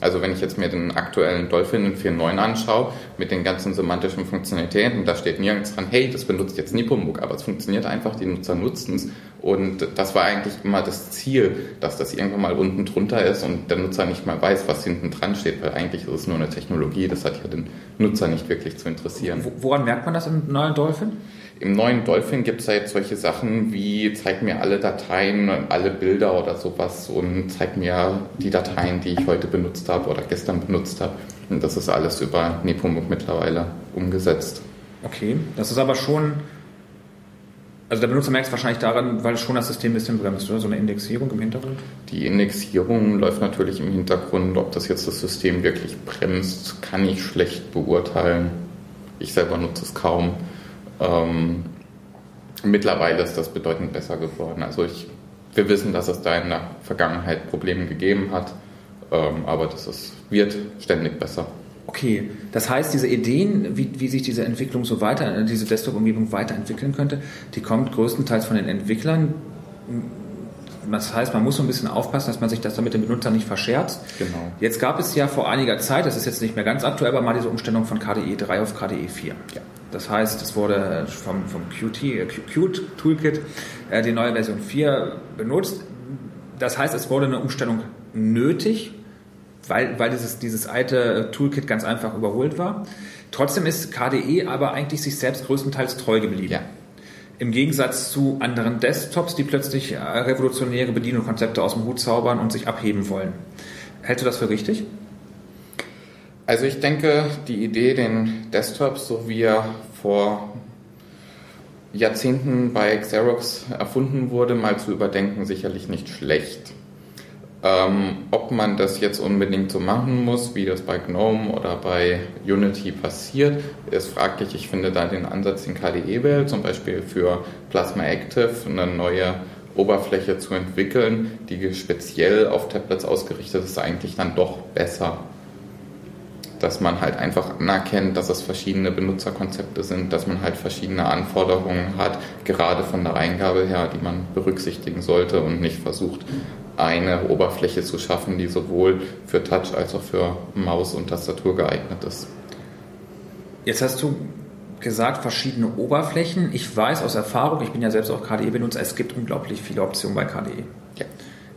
Also wenn ich jetzt mir den aktuellen Dolphin 4.9 anschaue, mit den ganzen semantischen Funktionalitäten, da steht nirgends dran, hey, das benutzt jetzt Nepomuk, aber es funktioniert einfach, die Nutzer nutzen es. Und das war eigentlich immer das Ziel, dass das irgendwann mal unten drunter ist und der Nutzer nicht mal weiß, was hinten dran steht, weil eigentlich ist es nur eine Technologie, das hat ja den Nutzer nicht wirklich zu interessieren. Woran merkt man das im neuen Dolphin? Im neuen Dolphin gibt es halt solche Sachen wie zeig mir alle Dateien, alle Bilder oder sowas und zeig mir die Dateien, die ich heute benutzt habe oder gestern benutzt habe. Und das ist alles über Nepomuk mittlerweile umgesetzt. Okay, das ist aber schon, also der Benutzer merkt es wahrscheinlich daran, weil schon das System ein bisschen bremst, oder? So eine Indexierung im Hintergrund? Die Indexierung läuft natürlich im Hintergrund. Ob das jetzt das System wirklich bremst, kann ich schlecht beurteilen. Ich selber nutze es kaum. Ähm, mittlerweile ist das bedeutend besser geworden. Also ich, wir wissen, dass es da in der Vergangenheit Probleme gegeben hat, ähm, aber das ist, wird ständig besser. Okay, das heißt, diese Ideen, wie, wie sich diese Entwicklung so weiter, diese Desktop-Umgebung weiterentwickeln könnte, die kommt größtenteils von den Entwicklern. Das heißt, man muss so ein bisschen aufpassen, dass man sich das dann mit dem Benutzer nicht verscherzt. Genau. Jetzt gab es ja vor einiger Zeit, das ist jetzt nicht mehr ganz aktuell, aber mal diese Umstellung von KDE 3 auf KDE 4. Ja. Das heißt, es wurde vom, vom Qt, äh, Qt Toolkit äh, die neue Version 4 benutzt. Das heißt, es wurde eine Umstellung nötig, weil, weil dieses, dieses alte Toolkit ganz einfach überholt war. Trotzdem ist KDE aber eigentlich sich selbst größtenteils treu geblieben. Ja. Im Gegensatz zu anderen Desktops, die plötzlich äh, revolutionäre Bedienungskonzepte aus dem Hut zaubern und sich abheben wollen. Hältst du das für richtig? Also ich denke, die Idee, den Desktop, so wie er vor Jahrzehnten bei Xerox erfunden wurde, mal zu überdenken, sicherlich nicht schlecht. Ähm, ob man das jetzt unbedingt so machen muss, wie das bei GNOME oder bei Unity passiert, ist fraglich. Ich finde da den Ansatz in KDE wählt, zum Beispiel für Plasma Active eine neue Oberfläche zu entwickeln, die speziell auf Tablets ausgerichtet ist, eigentlich dann doch besser dass man halt einfach anerkennt, dass es verschiedene Benutzerkonzepte sind, dass man halt verschiedene Anforderungen hat, gerade von der Eingabe her, die man berücksichtigen sollte und nicht versucht, eine Oberfläche zu schaffen, die sowohl für Touch als auch für Maus und Tastatur geeignet ist. Jetzt hast du gesagt, verschiedene Oberflächen. Ich weiß aus Erfahrung, ich bin ja selbst auch KDE-Benutzer, es gibt unglaublich viele Optionen bei KDE. Ja.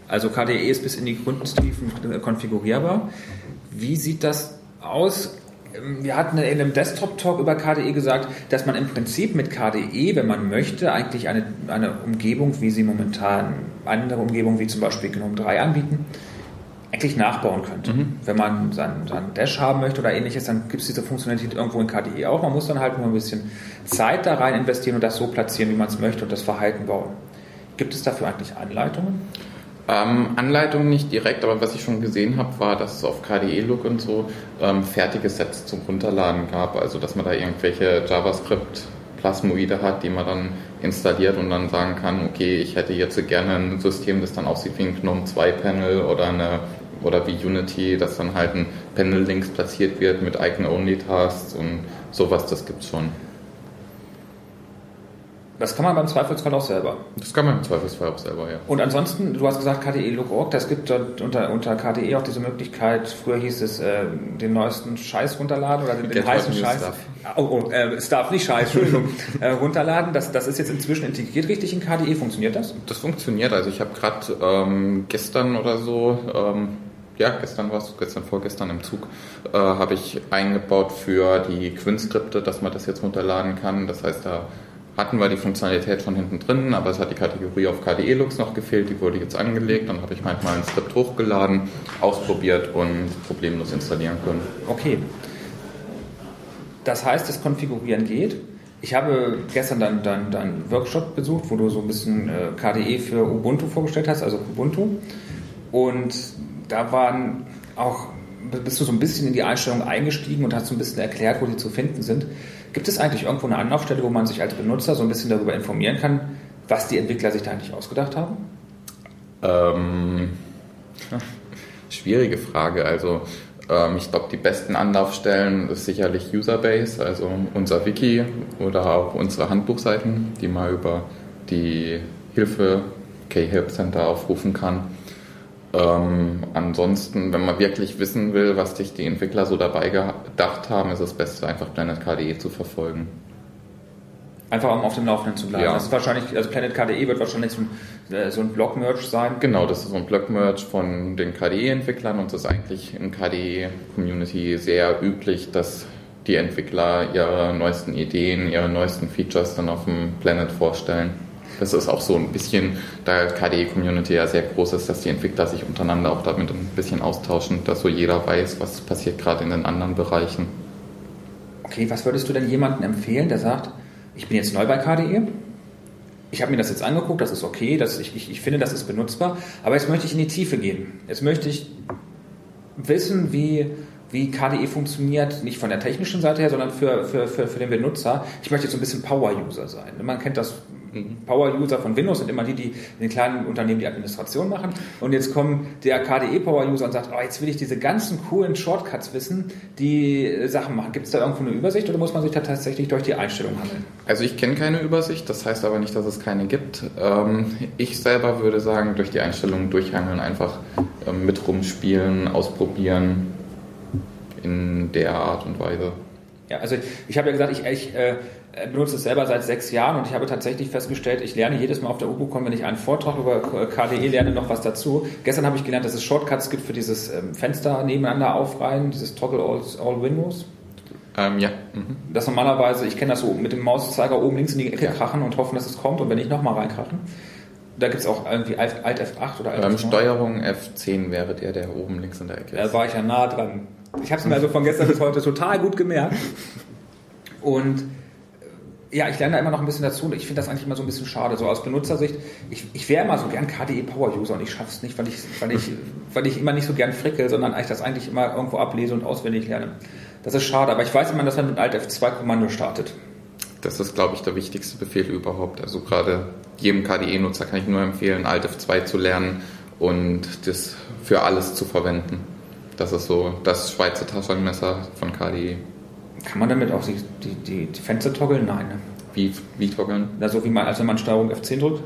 Also KDE ist bis in die Grundtiefen konfigurierbar. Wie sieht das aus. Wir hatten in einem Desktop-Talk über KDE gesagt, dass man im Prinzip mit KDE, wenn man möchte, eigentlich eine, eine Umgebung, wie sie momentan andere Umgebungen wie zum Beispiel GNOME 3 anbieten, eigentlich nachbauen könnte. Mhm. Wenn man seinen, seinen Dash haben möchte oder ähnliches, dann gibt es diese Funktionalität irgendwo in KDE auch. Man muss dann halt nur ein bisschen Zeit da rein investieren und das so platzieren, wie man es möchte und das Verhalten bauen. Gibt es dafür eigentlich Anleitungen? Ähm, Anleitung nicht direkt, aber was ich schon gesehen habe, war, dass es auf KDE-Look und so ähm, fertige Sets zum Runterladen gab. Also, dass man da irgendwelche JavaScript-Plasmoide hat, die man dann installiert und dann sagen kann, okay, ich hätte jetzt gerne ein System, das dann aussieht wie ein GNOME 2 Panel oder eine oder wie Unity, dass dann halt ein Panel links platziert wird mit Icon-Only-Tasks und sowas, das gibt's schon. Das kann man beim Zweifelsfall auch selber. Das kann man im Zweifelsfall auch selber, ja. Und ansonsten, du hast gesagt KDE-Log.org, das gibt unter, unter KDE auch diese Möglichkeit, früher hieß es, äh, den neuesten Scheiß runterladen oder den, den heißen Scheiß. Stuff. Oh, oh äh, Stuff, nicht Scheiß, Entschuldigung. äh, runterladen, das, das ist jetzt inzwischen integriert richtig in KDE. Funktioniert das? Das funktioniert. Also ich habe gerade ähm, gestern oder so ähm, ja, gestern war es, gestern, vorgestern im Zug, äh, habe ich eingebaut für die Quinn-Skripte, dass man das jetzt runterladen kann. Das heißt, da hatten wir die Funktionalität schon hinten drin, aber es hat die Kategorie auf KDE-Lux noch gefehlt, die wurde jetzt angelegt. Dann habe ich manchmal ein Skript hochgeladen, ausprobiert und problemlos installieren können. Okay. Das heißt, das Konfigurieren geht. Ich habe gestern deinen dein, dein Workshop besucht, wo du so ein bisschen äh, KDE für Ubuntu vorgestellt hast, also Ubuntu. Und da waren auch, bist du so ein bisschen in die Einstellung eingestiegen und hast so ein bisschen erklärt, wo die zu finden sind. Gibt es eigentlich irgendwo eine Anlaufstelle, wo man sich als Benutzer so ein bisschen darüber informieren kann, was die Entwickler sich da eigentlich ausgedacht haben? Ähm, schwierige Frage. Also ähm, ich glaube, die besten Anlaufstellen ist sicherlich Userbase, also unser Wiki oder auch unsere Handbuchseiten, die man über die Hilfe K-Help Center aufrufen kann. Ähm, ansonsten, wenn man wirklich wissen will, was sich die Entwickler so dabei gedacht haben, ist das Beste, einfach Planet KDE zu verfolgen. Einfach um auf dem Laufenden zu bleiben. Ja. Das ist wahrscheinlich, also Planet KDE wird wahrscheinlich so ein, äh, so ein Blog-Merch sein. Genau, das ist so ein Blog-Merch von den KDE-Entwicklern und es ist eigentlich in KDE-Community sehr üblich, dass die Entwickler ihre neuesten Ideen, ihre neuesten Features dann auf dem Planet vorstellen. Das ist auch so ein bisschen, da KDE-Community ja sehr groß ist, dass die Entwickler sich untereinander auch damit ein bisschen austauschen, dass so jeder weiß, was passiert gerade in den anderen Bereichen. Okay, was würdest du denn jemandem empfehlen, der sagt, ich bin jetzt neu bei KDE, ich habe mir das jetzt angeguckt, das ist okay, das, ich, ich, ich finde, das ist benutzbar, aber jetzt möchte ich in die Tiefe gehen. Jetzt möchte ich wissen, wie, wie KDE funktioniert, nicht von der technischen Seite her, sondern für, für, für, für den Benutzer. Ich möchte jetzt so ein bisschen Power-User sein. Man kennt das, Power-User von Windows sind immer die, die in den kleinen Unternehmen die Administration machen. Und jetzt kommt der KDE-Power-User und sagt, oh, jetzt will ich diese ganzen coolen Shortcuts wissen, die äh, Sachen machen. Gibt es da irgendwo eine Übersicht oder muss man sich da tatsächlich durch die Einstellung handeln? Also ich kenne keine Übersicht, das heißt aber nicht, dass es keine gibt. Ähm, ich selber würde sagen, durch die Einstellungen durchhangeln, einfach ähm, mit rumspielen, ausprobieren in der Art und Weise. Ja, also ich habe ja gesagt, ich, ich äh, benutze es selber seit sechs Jahren und ich habe tatsächlich festgestellt, ich lerne jedes Mal auf der UBUCon, wenn ich einen Vortrag über KDE lerne, noch was dazu. Gestern habe ich gelernt, dass es Shortcuts gibt für dieses ähm, Fenster nebeneinander aufreihen, dieses Toggle All, All Windows. Ähm, ja. Mhm. Das normalerweise, ich kenne das so mit dem Mauszeiger oben links in die Ecke Ja. krachen und hoffen, dass es kommt und wenn nicht, nochmal reinkrachen. Da gibt es auch irgendwie Alt, Alt F8 oder Alt Ähm, F9. Steuerung F10 wäre der, der oben links in der Ecke Da ist. war ich ja nah dran. Ich habe es mir also von gestern bis heute total gut gemerkt. Und äh, ja, ich lerne da immer noch ein bisschen dazu. und Ich finde das eigentlich immer so ein bisschen schade. So aus Benutzersicht, ich, ich wäre immer so gern KDE Power User und ich schaffe es nicht, weil ich, weil, ich, weil ich immer nicht so gern frickel, sondern ich das eigentlich immer irgendwo ablese und auswendig lerne. Das ist schade, aber ich weiß immer, dass man mit Alt F2 Kommando startet. Das ist, glaube ich, der wichtigste Befehl überhaupt. Also gerade jedem KDE-Nutzer kann ich nur empfehlen, Alt F2 zu lernen und das für alles zu verwenden. Das ist so das Schweizer Taschenmesser von KDE. Kann man damit auch die, die, die, Fenster toggeln? Nein. Ne? Wie, wie toggeln? Na, so wie man, als wenn man Steuerung F10 drückt?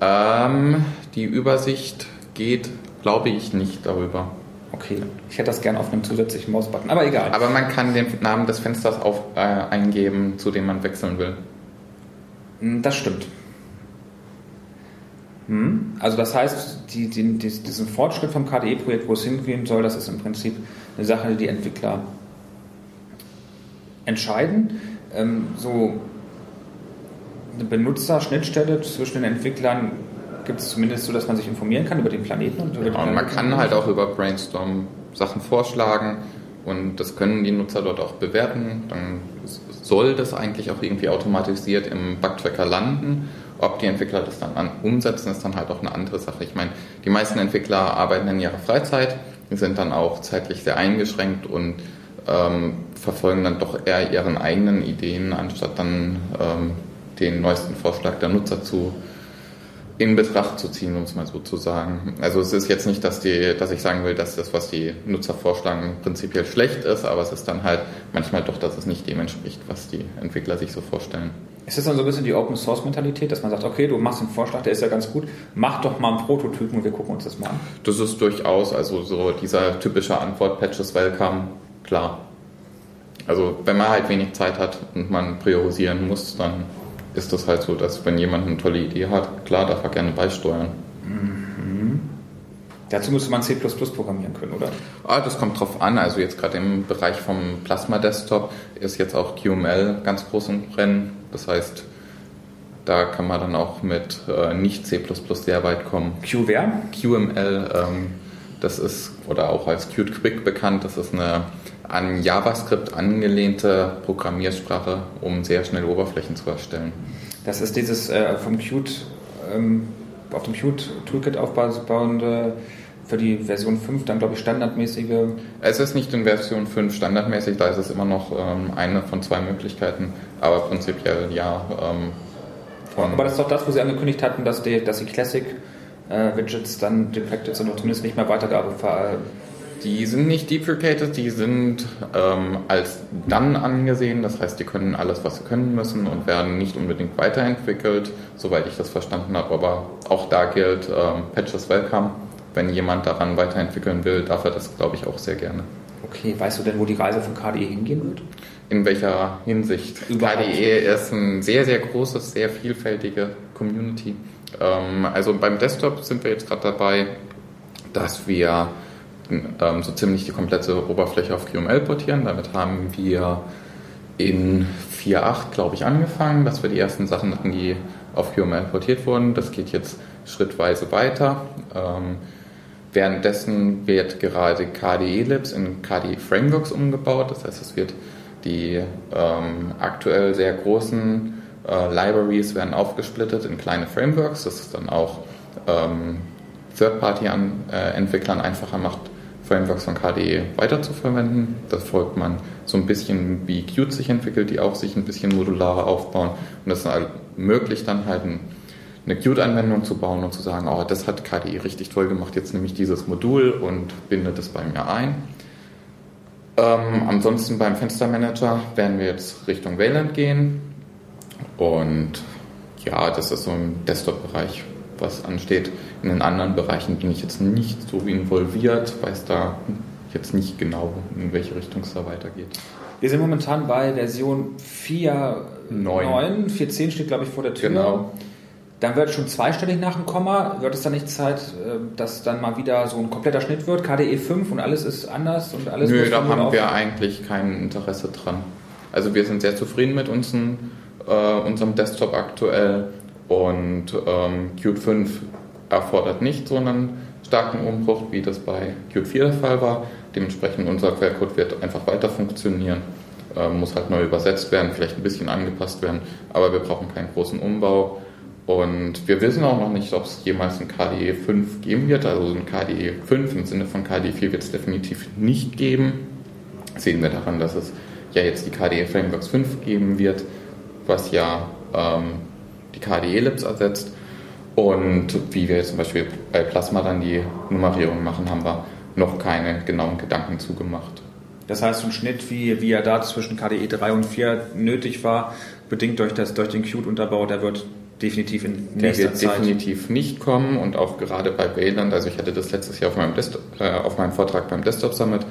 Ähm, die Übersicht geht, glaube ich, nicht darüber. Okay, ich hätte das gern auf einem zusätzlichen Mausbutton, aber egal. Aber man kann den Namen des Fensters auf, äh, eingeben, zu dem man wechseln will. Hm, Das stimmt. Hm? Also das heißt, die, die, die, diesen Fortschritt vom KDE-Projekt, wo es hingehen soll, das ist im Prinzip eine Sache, die Entwickler entscheiden. Ähm, so eine Benutzerschnittstelle zwischen den Entwicklern gibt es zumindest so, dass man sich informieren kann über den Planeten. Und, über die Genau, und man kann halt auch über Brainstorm Sachen vorschlagen und das können die Nutzer dort auch bewerten. Dann soll das eigentlich auch irgendwie automatisiert im Bugtracker landen. Ob die Entwickler das dann an, umsetzen, ist dann halt auch eine andere Sache. Ich meine, die meisten Entwickler arbeiten in ihrer Freizeit, sind dann auch zeitlich sehr eingeschränkt und ähm, verfolgen dann doch eher ihren eigenen Ideen, anstatt dann ähm, den neuesten Vorschlag der Nutzer zu in Betracht zu ziehen, um es mal so zu sagen. Also es ist jetzt nicht, dass, die, dass ich sagen will, dass das, was die Nutzer vorschlagen, prinzipiell schlecht ist, aber es ist dann halt manchmal doch, dass es nicht dem entspricht, was die Entwickler sich so vorstellen. Ist das dann so ein bisschen die Open-Source-Mentalität, dass man sagt, okay, du machst einen Vorschlag, der ist ja ganz gut, mach doch mal einen Prototypen und wir gucken uns das mal an. Das ist durchaus, also so dieser typische Antwort, Patches Welcome, klar. Also wenn man halt wenig Zeit hat und man priorisieren muss, dann ist das halt so, dass wenn jemand eine tolle Idee hat, klar, darf er gerne beisteuern. Dazu müsste man C++ programmieren können, oder? Ah, das kommt drauf an. Also jetzt gerade im Bereich vom Plasma Desktop ist jetzt auch QML ganz groß im Rennen. Das heißt, da kann man dann auch mit äh, nicht C++ sehr weit kommen. QWare? QML, ähm, Das ist, oder auch als Qt Quick bekannt, das ist eine an JavaScript angelehnte Programmiersprache, um sehr schnell Oberflächen zu erstellen. Das ist dieses äh, vom Qt, ähm, auf dem Qt Toolkit aufbauende für die Version 5 dann, glaube ich, standardmäßige. Es ist nicht in Version 5 standardmäßig, da ist es immer noch ähm, eine von zwei Möglichkeiten, aber prinzipiell ja. Ähm, aber das ist doch das, wo Sie angekündigt hatten, dass die, dass die Classic äh, Widgets dann deprecated sind oder zumindest nicht mehr Weitergabe ver die sind nicht deprecated, die sind ähm, als dann angesehen. Das heißt, die können alles, was sie können müssen und werden nicht unbedingt weiterentwickelt, soweit ich das verstanden habe. Aber auch da gilt ähm, Patches Welcome. Wenn jemand daran weiterentwickeln will, darf er das, glaube ich, auch sehr gerne. Okay, weißt du denn, wo die Reise von KDE hingehen wird? In welcher Hinsicht? Überhaupt. KDE ist ein sehr, sehr großes, sehr vielfältige Community. Ähm, also beim Desktop sind wir jetzt gerade dabei, dass wir ähm, so ziemlich die komplette Oberfläche auf QML portieren. Damit haben wir in 4.8, glaube ich, angefangen, dass wir die ersten Sachen hatten, die auf QML portiert wurden. Das geht jetzt schrittweise weiter. Ähm, währenddessen wird gerade KDE Libs in KDE Frameworks umgebaut. Das heißt, es wird die ähm, aktuell sehr großen äh, Libraries werden aufgesplittet in kleine Frameworks. Das ist dann auch ähm, Third-Party-Entwicklern äh, einfacher macht, Frameworks von KDE weiterzuverwenden. Das folgt man so ein bisschen wie Qt sich entwickelt, die auch sich ein bisschen modularer aufbauen. Und das ermöglicht dann halt eine Qt-Anwendung zu bauen und zu sagen, oh, das hat KDE richtig toll gemacht, jetzt nehme ich dieses Modul und binde das bei mir ein. Ähm, ansonsten beim Fenstermanager werden wir jetzt Richtung Wayland gehen. Und ja, das ist so im Desktop-Bereich, was ansteht. In den anderen Bereichen bin ich jetzt nicht so involviert, weiß da jetzt nicht genau, in welche Richtung es da weitergeht. Wir sind momentan bei Version 4.9. 4.10 steht, glaube ich, vor der Tür. Genau. Dann wird schon zweistellig nach dem Komma. Wird es dann nicht Zeit, äh, dass dann mal wieder so ein kompletter Schnitt wird? KDE 5 und alles ist anders und alles Nö, da haben wir eigentlich kein Interesse dran. Also wir sind sehr zufrieden mit unseren, äh, unserem Desktop aktuell und ähm, Qt 5 erfordert nicht so einen starken Umbruch, wie das bei Qt 4 der Fall war. Dementsprechend unser Quellcode wird einfach weiter funktionieren, äh, muss halt neu übersetzt werden, vielleicht ein bisschen angepasst werden, aber wir brauchen keinen großen Umbau. Und wir wissen auch noch nicht, ob es jemals ein KDE 5 geben wird. Also ein KDE 5 im Sinne von KDE 4 wird es definitiv nicht geben. sehen wir daran, dass es ja jetzt die KDE Frameworks 5 geben wird, was ja ähm, die KDE Libs ersetzt. Und wie wir jetzt zum Beispiel bei Plasma dann die Nummerierung machen, haben wir noch keine genauen Gedanken zugemacht. Das heißt, ein Schnitt, wie, wie er da zwischen KDE 3 und 4 nötig war, bedingt durch, das, durch den Qt-Unterbau, der wird definitiv in nächster der wird Zeit. definitiv nicht kommen und auch gerade bei Wayland, also ich hatte das letztes Jahr auf meinem, Desktop, äh, auf meinem Vortrag beim Desktop Summit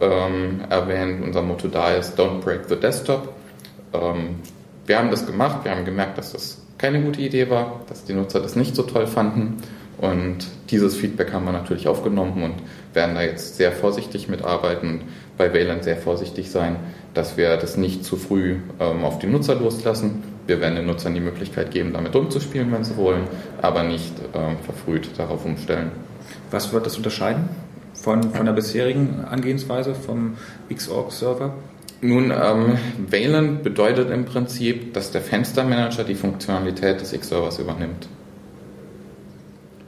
ähm, erwähnt, unser Motto da ist Don't break the desktop. Ähm, wir haben das gemacht, wir haben gemerkt, dass das keine gute Idee war, dass die Nutzer das nicht so toll fanden. Und dieses Feedback haben wir natürlich aufgenommen und werden da jetzt sehr vorsichtig mitarbeiten und bei Wayland sehr vorsichtig sein, dass wir das nicht zu früh ähm, auf die Nutzer loslassen. Wir werden den Nutzern die Möglichkeit geben, damit umzuspielen, wenn sie wollen, aber nicht ähm, verfrüht darauf umstellen. Was wird das unterscheiden von, von der bisherigen Angehensweise vom Xorg-Server? Nun, ähm, Wayland bedeutet im Prinzip, dass der Fenstermanager die Funktionalität des X-Servers übernimmt.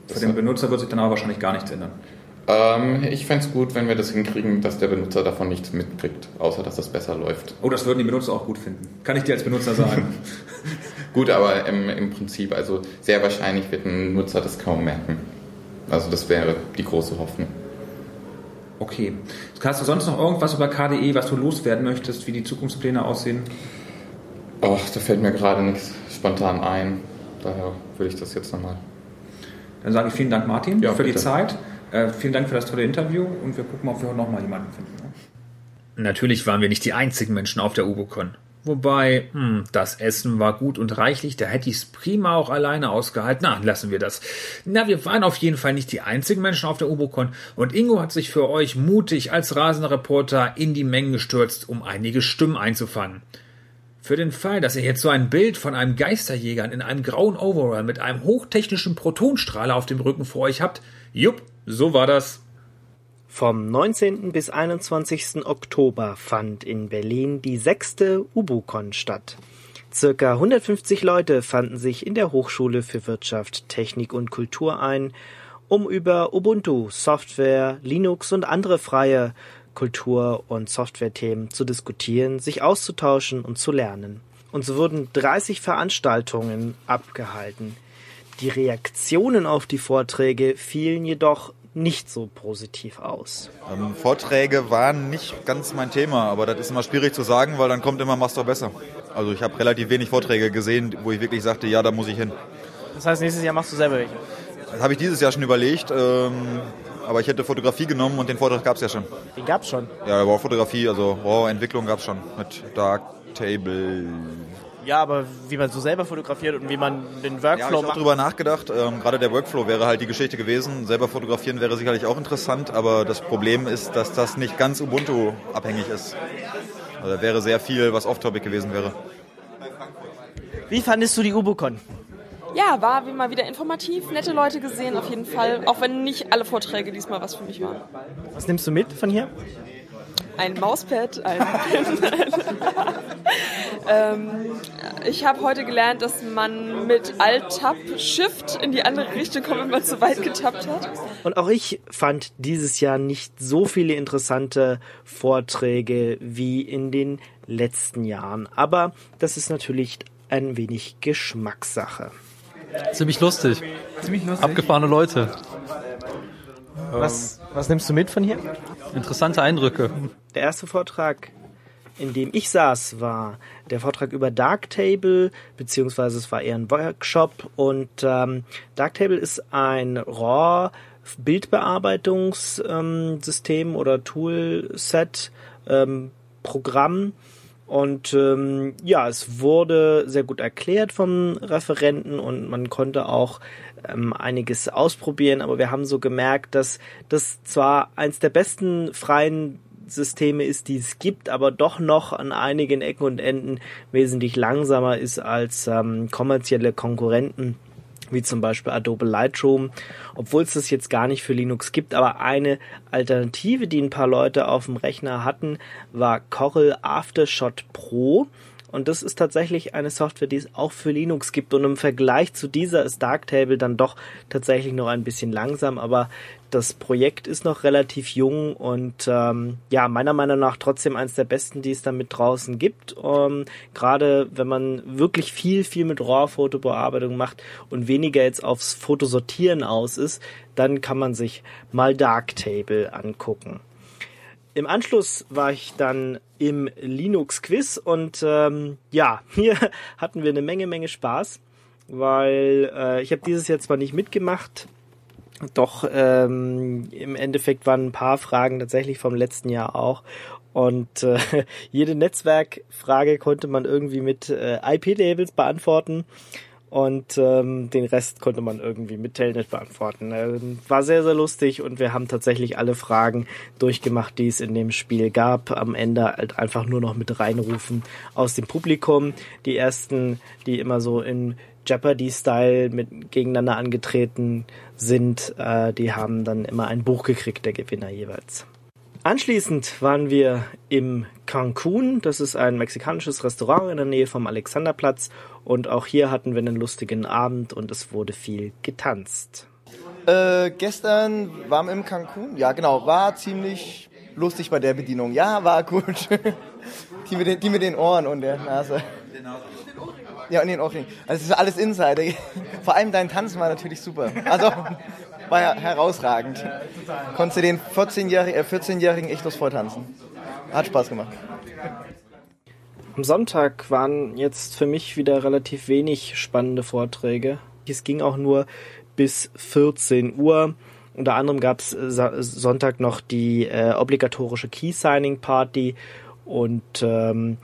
Für den Benutzer wird sich dann aber wahrscheinlich gar nichts ändern. Ähm, ich fände es gut, wenn wir das hinkriegen, dass der Benutzer davon nichts mitkriegt, außer dass es besser läuft. Oh, das würden die Benutzer auch gut finden. Kann ich dir als Benutzer sagen. gut, aber im, im Prinzip, also sehr wahrscheinlich wird ein Nutzer das kaum merken. Also das wäre die große Hoffnung. Okay. Hast du sonst noch irgendwas über KDE, was du loswerden möchtest, wie die Zukunftspläne aussehen? Ach, da fällt mir gerade nichts spontan ein. Daher würde ich das jetzt nochmal. Dann sage ich vielen Dank, Martin, ja, für bitte. die Zeit. Äh, vielen Dank für das tolle Interview und wir gucken, ob wir heute nochmal jemanden finden. Ne? Natürlich waren wir nicht die einzigen Menschen auf der UboCon. Wobei, hm, das Essen war gut und reichlich, da hätte ich's prima auch alleine ausgehalten. Na, lassen wir das. Na, wir waren auf jeden Fall nicht die einzigen Menschen auf der Ubocon und Ingo hat sich für euch mutig als rasender Reporter in die Mengen gestürzt, um einige Stimmen einzufangen. Für den Fall, dass ihr jetzt so ein Bild von einem Geisterjäger in einem grauen Overall mit einem hochtechnischen Protonstrahler auf dem Rücken vor euch habt, jupp, so war das. Vom 19. bis 21. Oktober fand in Berlin die sechste UbuCon statt. Circa 150 Leute fanden sich in der Hochschule für Wirtschaft, Technik und Kultur ein, um über Ubuntu, Software, Linux und andere freie Kultur- und Softwarethemen zu diskutieren, sich auszutauschen und zu lernen. Und so wurden 30 Veranstaltungen abgehalten. Die Reaktionen auf die Vorträge fielen jedoch nicht so positiv aus. Ähm, Vorträge waren nicht ganz mein Thema, aber das ist immer schwierig zu sagen, weil dann kommt immer Master besser. Also ich habe relativ wenig Vorträge gesehen, wo ich wirklich sagte, ja, da muss ich hin. Das heißt, nächstes Jahr machst du selber welche? Das habe ich dieses Jahr schon überlegt, ähm, aber ich hätte Fotografie genommen und den Vortrag gab es ja schon. Den gab es schon? Ja, RAW-Fotografie, also RAW-Entwicklung gab es schon mit Darktable. Ja, aber wie man so selber fotografiert und wie man den Workflow ja, ich macht. Ich habe darüber nachgedacht. Ähm, gerade der Workflow wäre halt die Geschichte gewesen. Selber fotografieren wäre sicherlich auch interessant, aber das Problem ist, dass das nicht ganz Ubuntu abhängig ist. Also da wäre sehr viel, was off-topic gewesen wäre. Wie fandest du die UbuCon? Ja, war wie mal wieder informativ, nette Leute gesehen auf jeden Fall, auch wenn nicht alle Vorträge diesmal was für mich waren. Was nimmst du mit von hier? Ein Mauspad, ein ähm, Ich habe heute gelernt, dass man mit Alt-Tab Shift in die andere Richtung kommt, wenn man zu weit getappt hat. Und auch ich fand dieses Jahr nicht so viele interessante Vorträge wie in den letzten Jahren. Aber das ist natürlich ein wenig Geschmackssache. Ziemlich lustig. Ziemlich lustig. Abgefahrene Leute. Was, was nimmst du mit von hier? Interessante Eindrücke. Der erste Vortrag, in dem ich saß, war der Vortrag über Darktable, beziehungsweise es war eher ein Workshop. Und ähm, Darktable ist ein RAW Bildbearbeitungssystem ähm, oder Toolset ähm, Programm. Und ähm, ja, es wurde sehr gut erklärt vom Referenten und man konnte auch ähm, einiges ausprobieren, aber wir haben so gemerkt, dass das zwar eins der besten freien Systeme ist, die es gibt, aber doch noch an einigen Ecken und Enden wesentlich langsamer ist als ähm, kommerzielle Konkurrenten wie zum Beispiel Adobe Lightroom, obwohl es das jetzt gar nicht für Linux gibt. Aber eine Alternative, die ein paar Leute auf dem Rechner hatten, war Corel Aftershot Pro. Und das ist tatsächlich eine Software, die es auch für Linux gibt. Und im Vergleich zu dieser ist Darktable dann doch tatsächlich noch ein bisschen langsam. Aber das Projekt ist noch relativ jung und ähm, ja, meiner Meinung nach trotzdem eines der besten, die es da mit draußen gibt. Ähm, Gerade wenn man wirklich viel, viel mit RAW-Fotobearbeitung macht und weniger jetzt aufs Fotosortieren aus ist, dann kann man sich mal Darktable angucken. Im Anschluss war ich dann im Linux-Quiz und ähm, ja, hier hatten wir eine Menge, Menge Spaß, weil äh, ich habe dieses Jahr zwar nicht mitgemacht, doch ähm, im Endeffekt waren ein paar Fragen tatsächlich vom letzten Jahr auch. Und äh, jede Netzwerkfrage konnte man irgendwie mit äh, IP-Labels beantworten. Und ähm, den Rest konnte man irgendwie mit Telnet beantworten. Ähm, war sehr, sehr lustig und wir haben tatsächlich alle Fragen durchgemacht, die es in dem Spiel gab. Am Ende halt einfach nur noch mit reinrufen aus dem Publikum. Die ersten, die immer so in Jeopardy-Style mit gegeneinander angetreten sind, äh, die haben dann immer ein Buch gekriegt, der Gewinner jeweils. Anschließend waren wir im Cancun. Das ist ein mexikanisches Restaurant in der Nähe vom Alexanderplatz. Und auch hier hatten wir einen lustigen Abend und es wurde viel getanzt. Äh, gestern waren wir im Cancun. Ja, genau. War ziemlich lustig bei der Bedienung. Ja, war gut. die, mit den, die mit den Ohren und der Nase. Ja, und den Ohrringen. Also, es ist alles Insider. Vor allem dein Tanzen war natürlich super. Also, war ja herausragend. Konntest du den 14-Jährigen äh, 14 echt aus vortanzen. Hat Spaß gemacht. Am Sonntag waren jetzt für mich wieder relativ wenig spannende Vorträge. Es ging auch nur bis 14 Uhr. Unter anderem gab es Sonntag noch die äh, obligatorische Key-Signing-Party und ähm,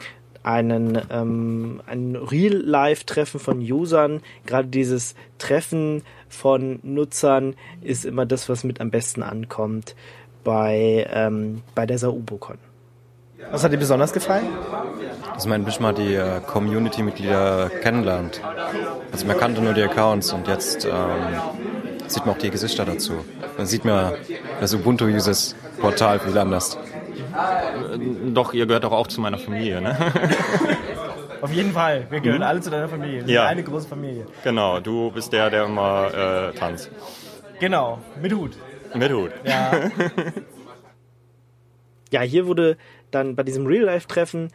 einen, ähm, ein Real-Life-Treffen von Usern. Gerade dieses Treffen von Nutzern ist immer das, was mit am besten ankommt bei, ähm, bei der Saubocon. Was hat dir besonders gefallen? Dass man endlich mal die äh, Community-Mitglieder kennenlernt. Also man kannte nur die Accounts und jetzt ähm, sieht man auch die Gesichter dazu. Dann sieht man das Ubuntu-Uses-Portal viel anders. Doch, ihr gehört doch auch zu meiner Familie, ne? Auf jeden Fall. Wir gehören Mhm. alle zu deiner Familie. Wir sind Ja. eine große Familie. Genau, du bist der, der immer äh, tanzt. Genau. Mit Hut. Mit Hut. Ja. Ja, hier wurde dann bei diesem Real-Life-Treffen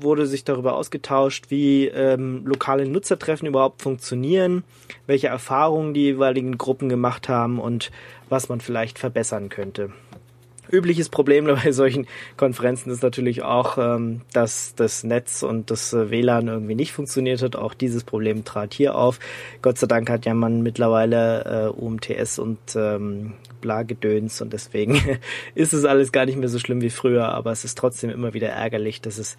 wurde sich darüber ausgetauscht, wie ähm, lokale Nutzertreffen überhaupt funktionieren, welche Erfahrungen die jeweiligen Gruppen gemacht haben und was man vielleicht verbessern könnte. Übliches Problem bei solchen Konferenzen ist natürlich auch, ähm, dass das Netz und das äh, WLAN irgendwie nicht funktioniert hat. Auch dieses Problem trat hier auf. Gott sei Dank hat ja man mittlerweile äh, UMTS und ähm, Blagedöns und deswegen ist es alles gar nicht mehr so schlimm wie früher, aber es ist trotzdem immer wieder ärgerlich, dass es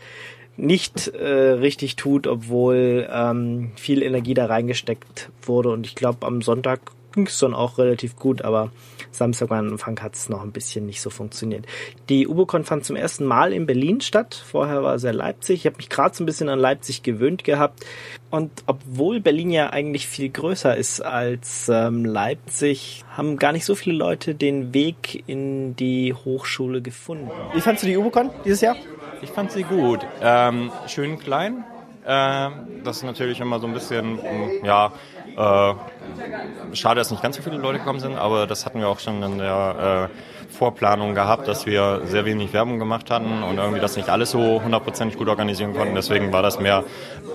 nicht äh, richtig tut, obwohl ähm, viel Energie da reingesteckt wurde und ich glaube am Sonntag ging es dann auch relativ gut, aber Samstag am Anfang hat es noch ein bisschen nicht so funktioniert. Die UboCon fand zum ersten Mal in Berlin statt. Vorher war es ja Leipzig. Ich habe mich gerade so ein bisschen an Leipzig gewöhnt gehabt. Und obwohl Berlin ja eigentlich viel größer ist als ähm, Leipzig, haben gar nicht so viele Leute den Weg in die Hochschule gefunden. Wie fandst du die UboCon dieses Jahr? Ich fand sie gut. Ähm, schön klein. Ähm, das ist natürlich immer so ein bisschen, ja, äh, schade, dass nicht ganz so viele Leute gekommen sind, aber das hatten wir auch schon in der äh, Vorplanung gehabt, dass wir sehr wenig Werbung gemacht hatten und irgendwie das nicht alles so hundertprozentig gut organisieren konnten. Deswegen war das mehr,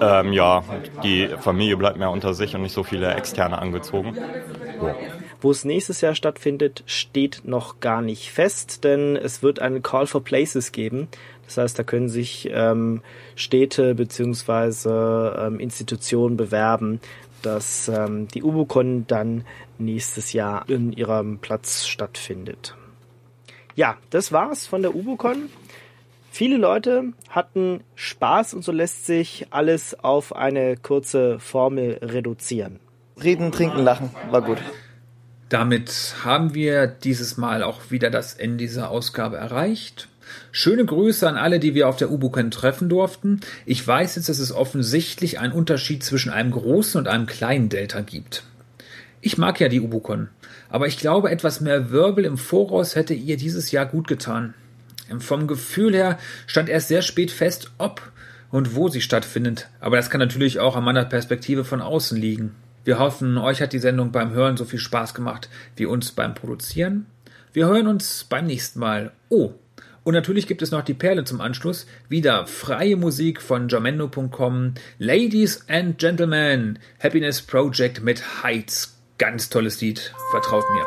ähm, ja, die Familie bleibt mehr unter sich und nicht so viele Externe angezogen. So. Wo es nächstes Jahr stattfindet, steht noch gar nicht fest, denn es wird einen Call for Places geben. Das heißt, da können sich ähm, Städte beziehungsweise ähm, Institutionen bewerben, dass ähm, die UboCon dann nächstes Jahr in ihrem Platz stattfindet. Ja, das war's von der UboCon. Viele Leute hatten Spaß und so lässt sich alles auf eine kurze Formel reduzieren. Reden, trinken, lachen. War gut. Damit haben wir dieses Mal auch wieder das Ende dieser Ausgabe erreicht. Schöne Grüße an alle, die wir auf der UBUCON treffen durften. Ich weiß jetzt, dass es offensichtlich einen Unterschied zwischen einem großen und einem kleinen Delta gibt. Ich mag ja die UBUCON, aber ich glaube, etwas mehr Wirbel im Voraus hätte ihr dieses Jahr gut getan. Vom Gefühl her stand erst sehr spät fest, ob und wo sie stattfindet, aber das kann natürlich auch an meiner Perspektive von außen liegen. Wir hoffen, euch hat die Sendung beim Hören so viel Spaß gemacht wie uns beim Produzieren. Wir hören uns beim nächsten Mal. Oh, und natürlich gibt es noch die Perle zum Anschluss. Wieder freie Musik von jamendo.com. Ladies and Gentlemen, Happiness Project mit Heights. Ganz tolles Lied. Vertraut mir.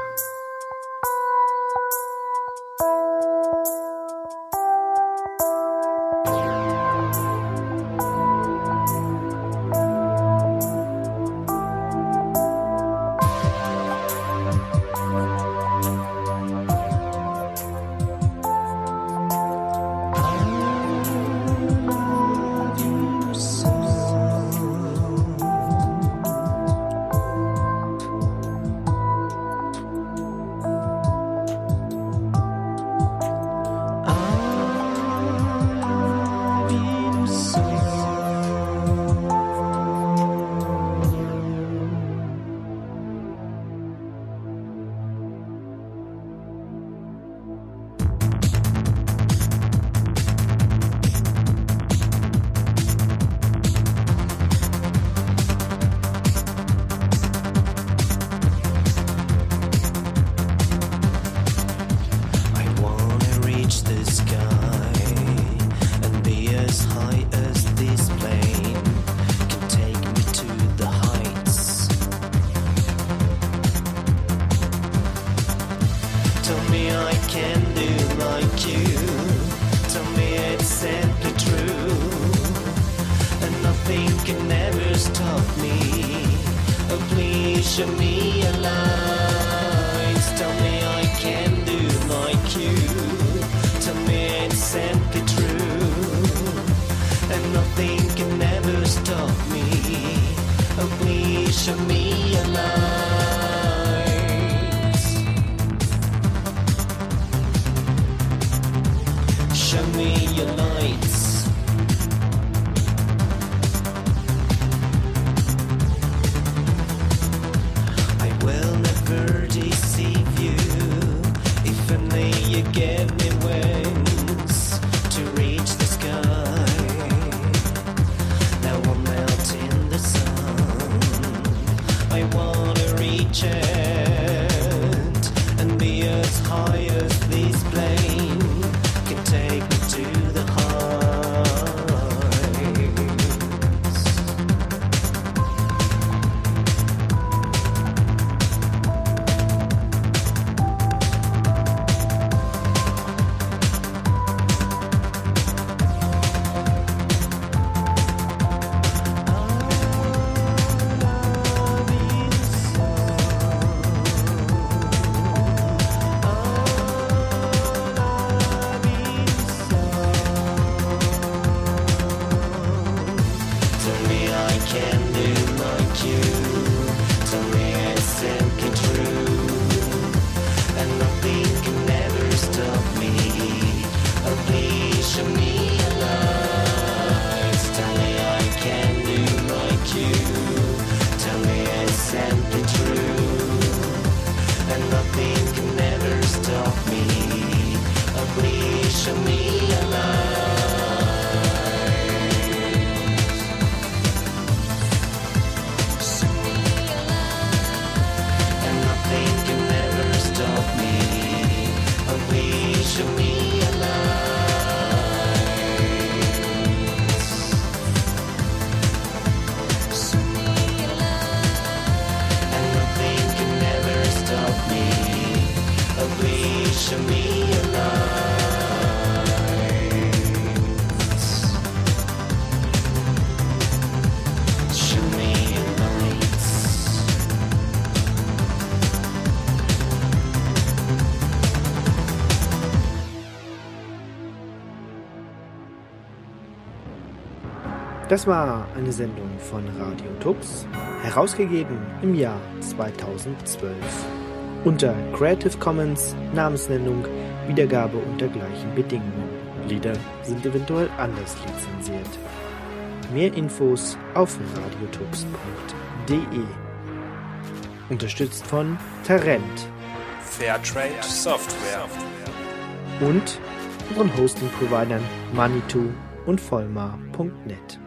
Light. Tell me I can do like you. Tell me it's simply true, and nothing can ever stop me. Oh, please show me Das war eine Sendung von Radio Tux, herausgegeben im Jahr 2012 unter Creative Commons, Namensnennung, Wiedergabe unter gleichen Bedingungen. Lieder sind eventuell anders lizenziert. Mehr Infos auf radiotux.de. Unterstützt von Tarent, Fairtrade Software und unseren Hosting-Providern Manitou und Vollmar.net.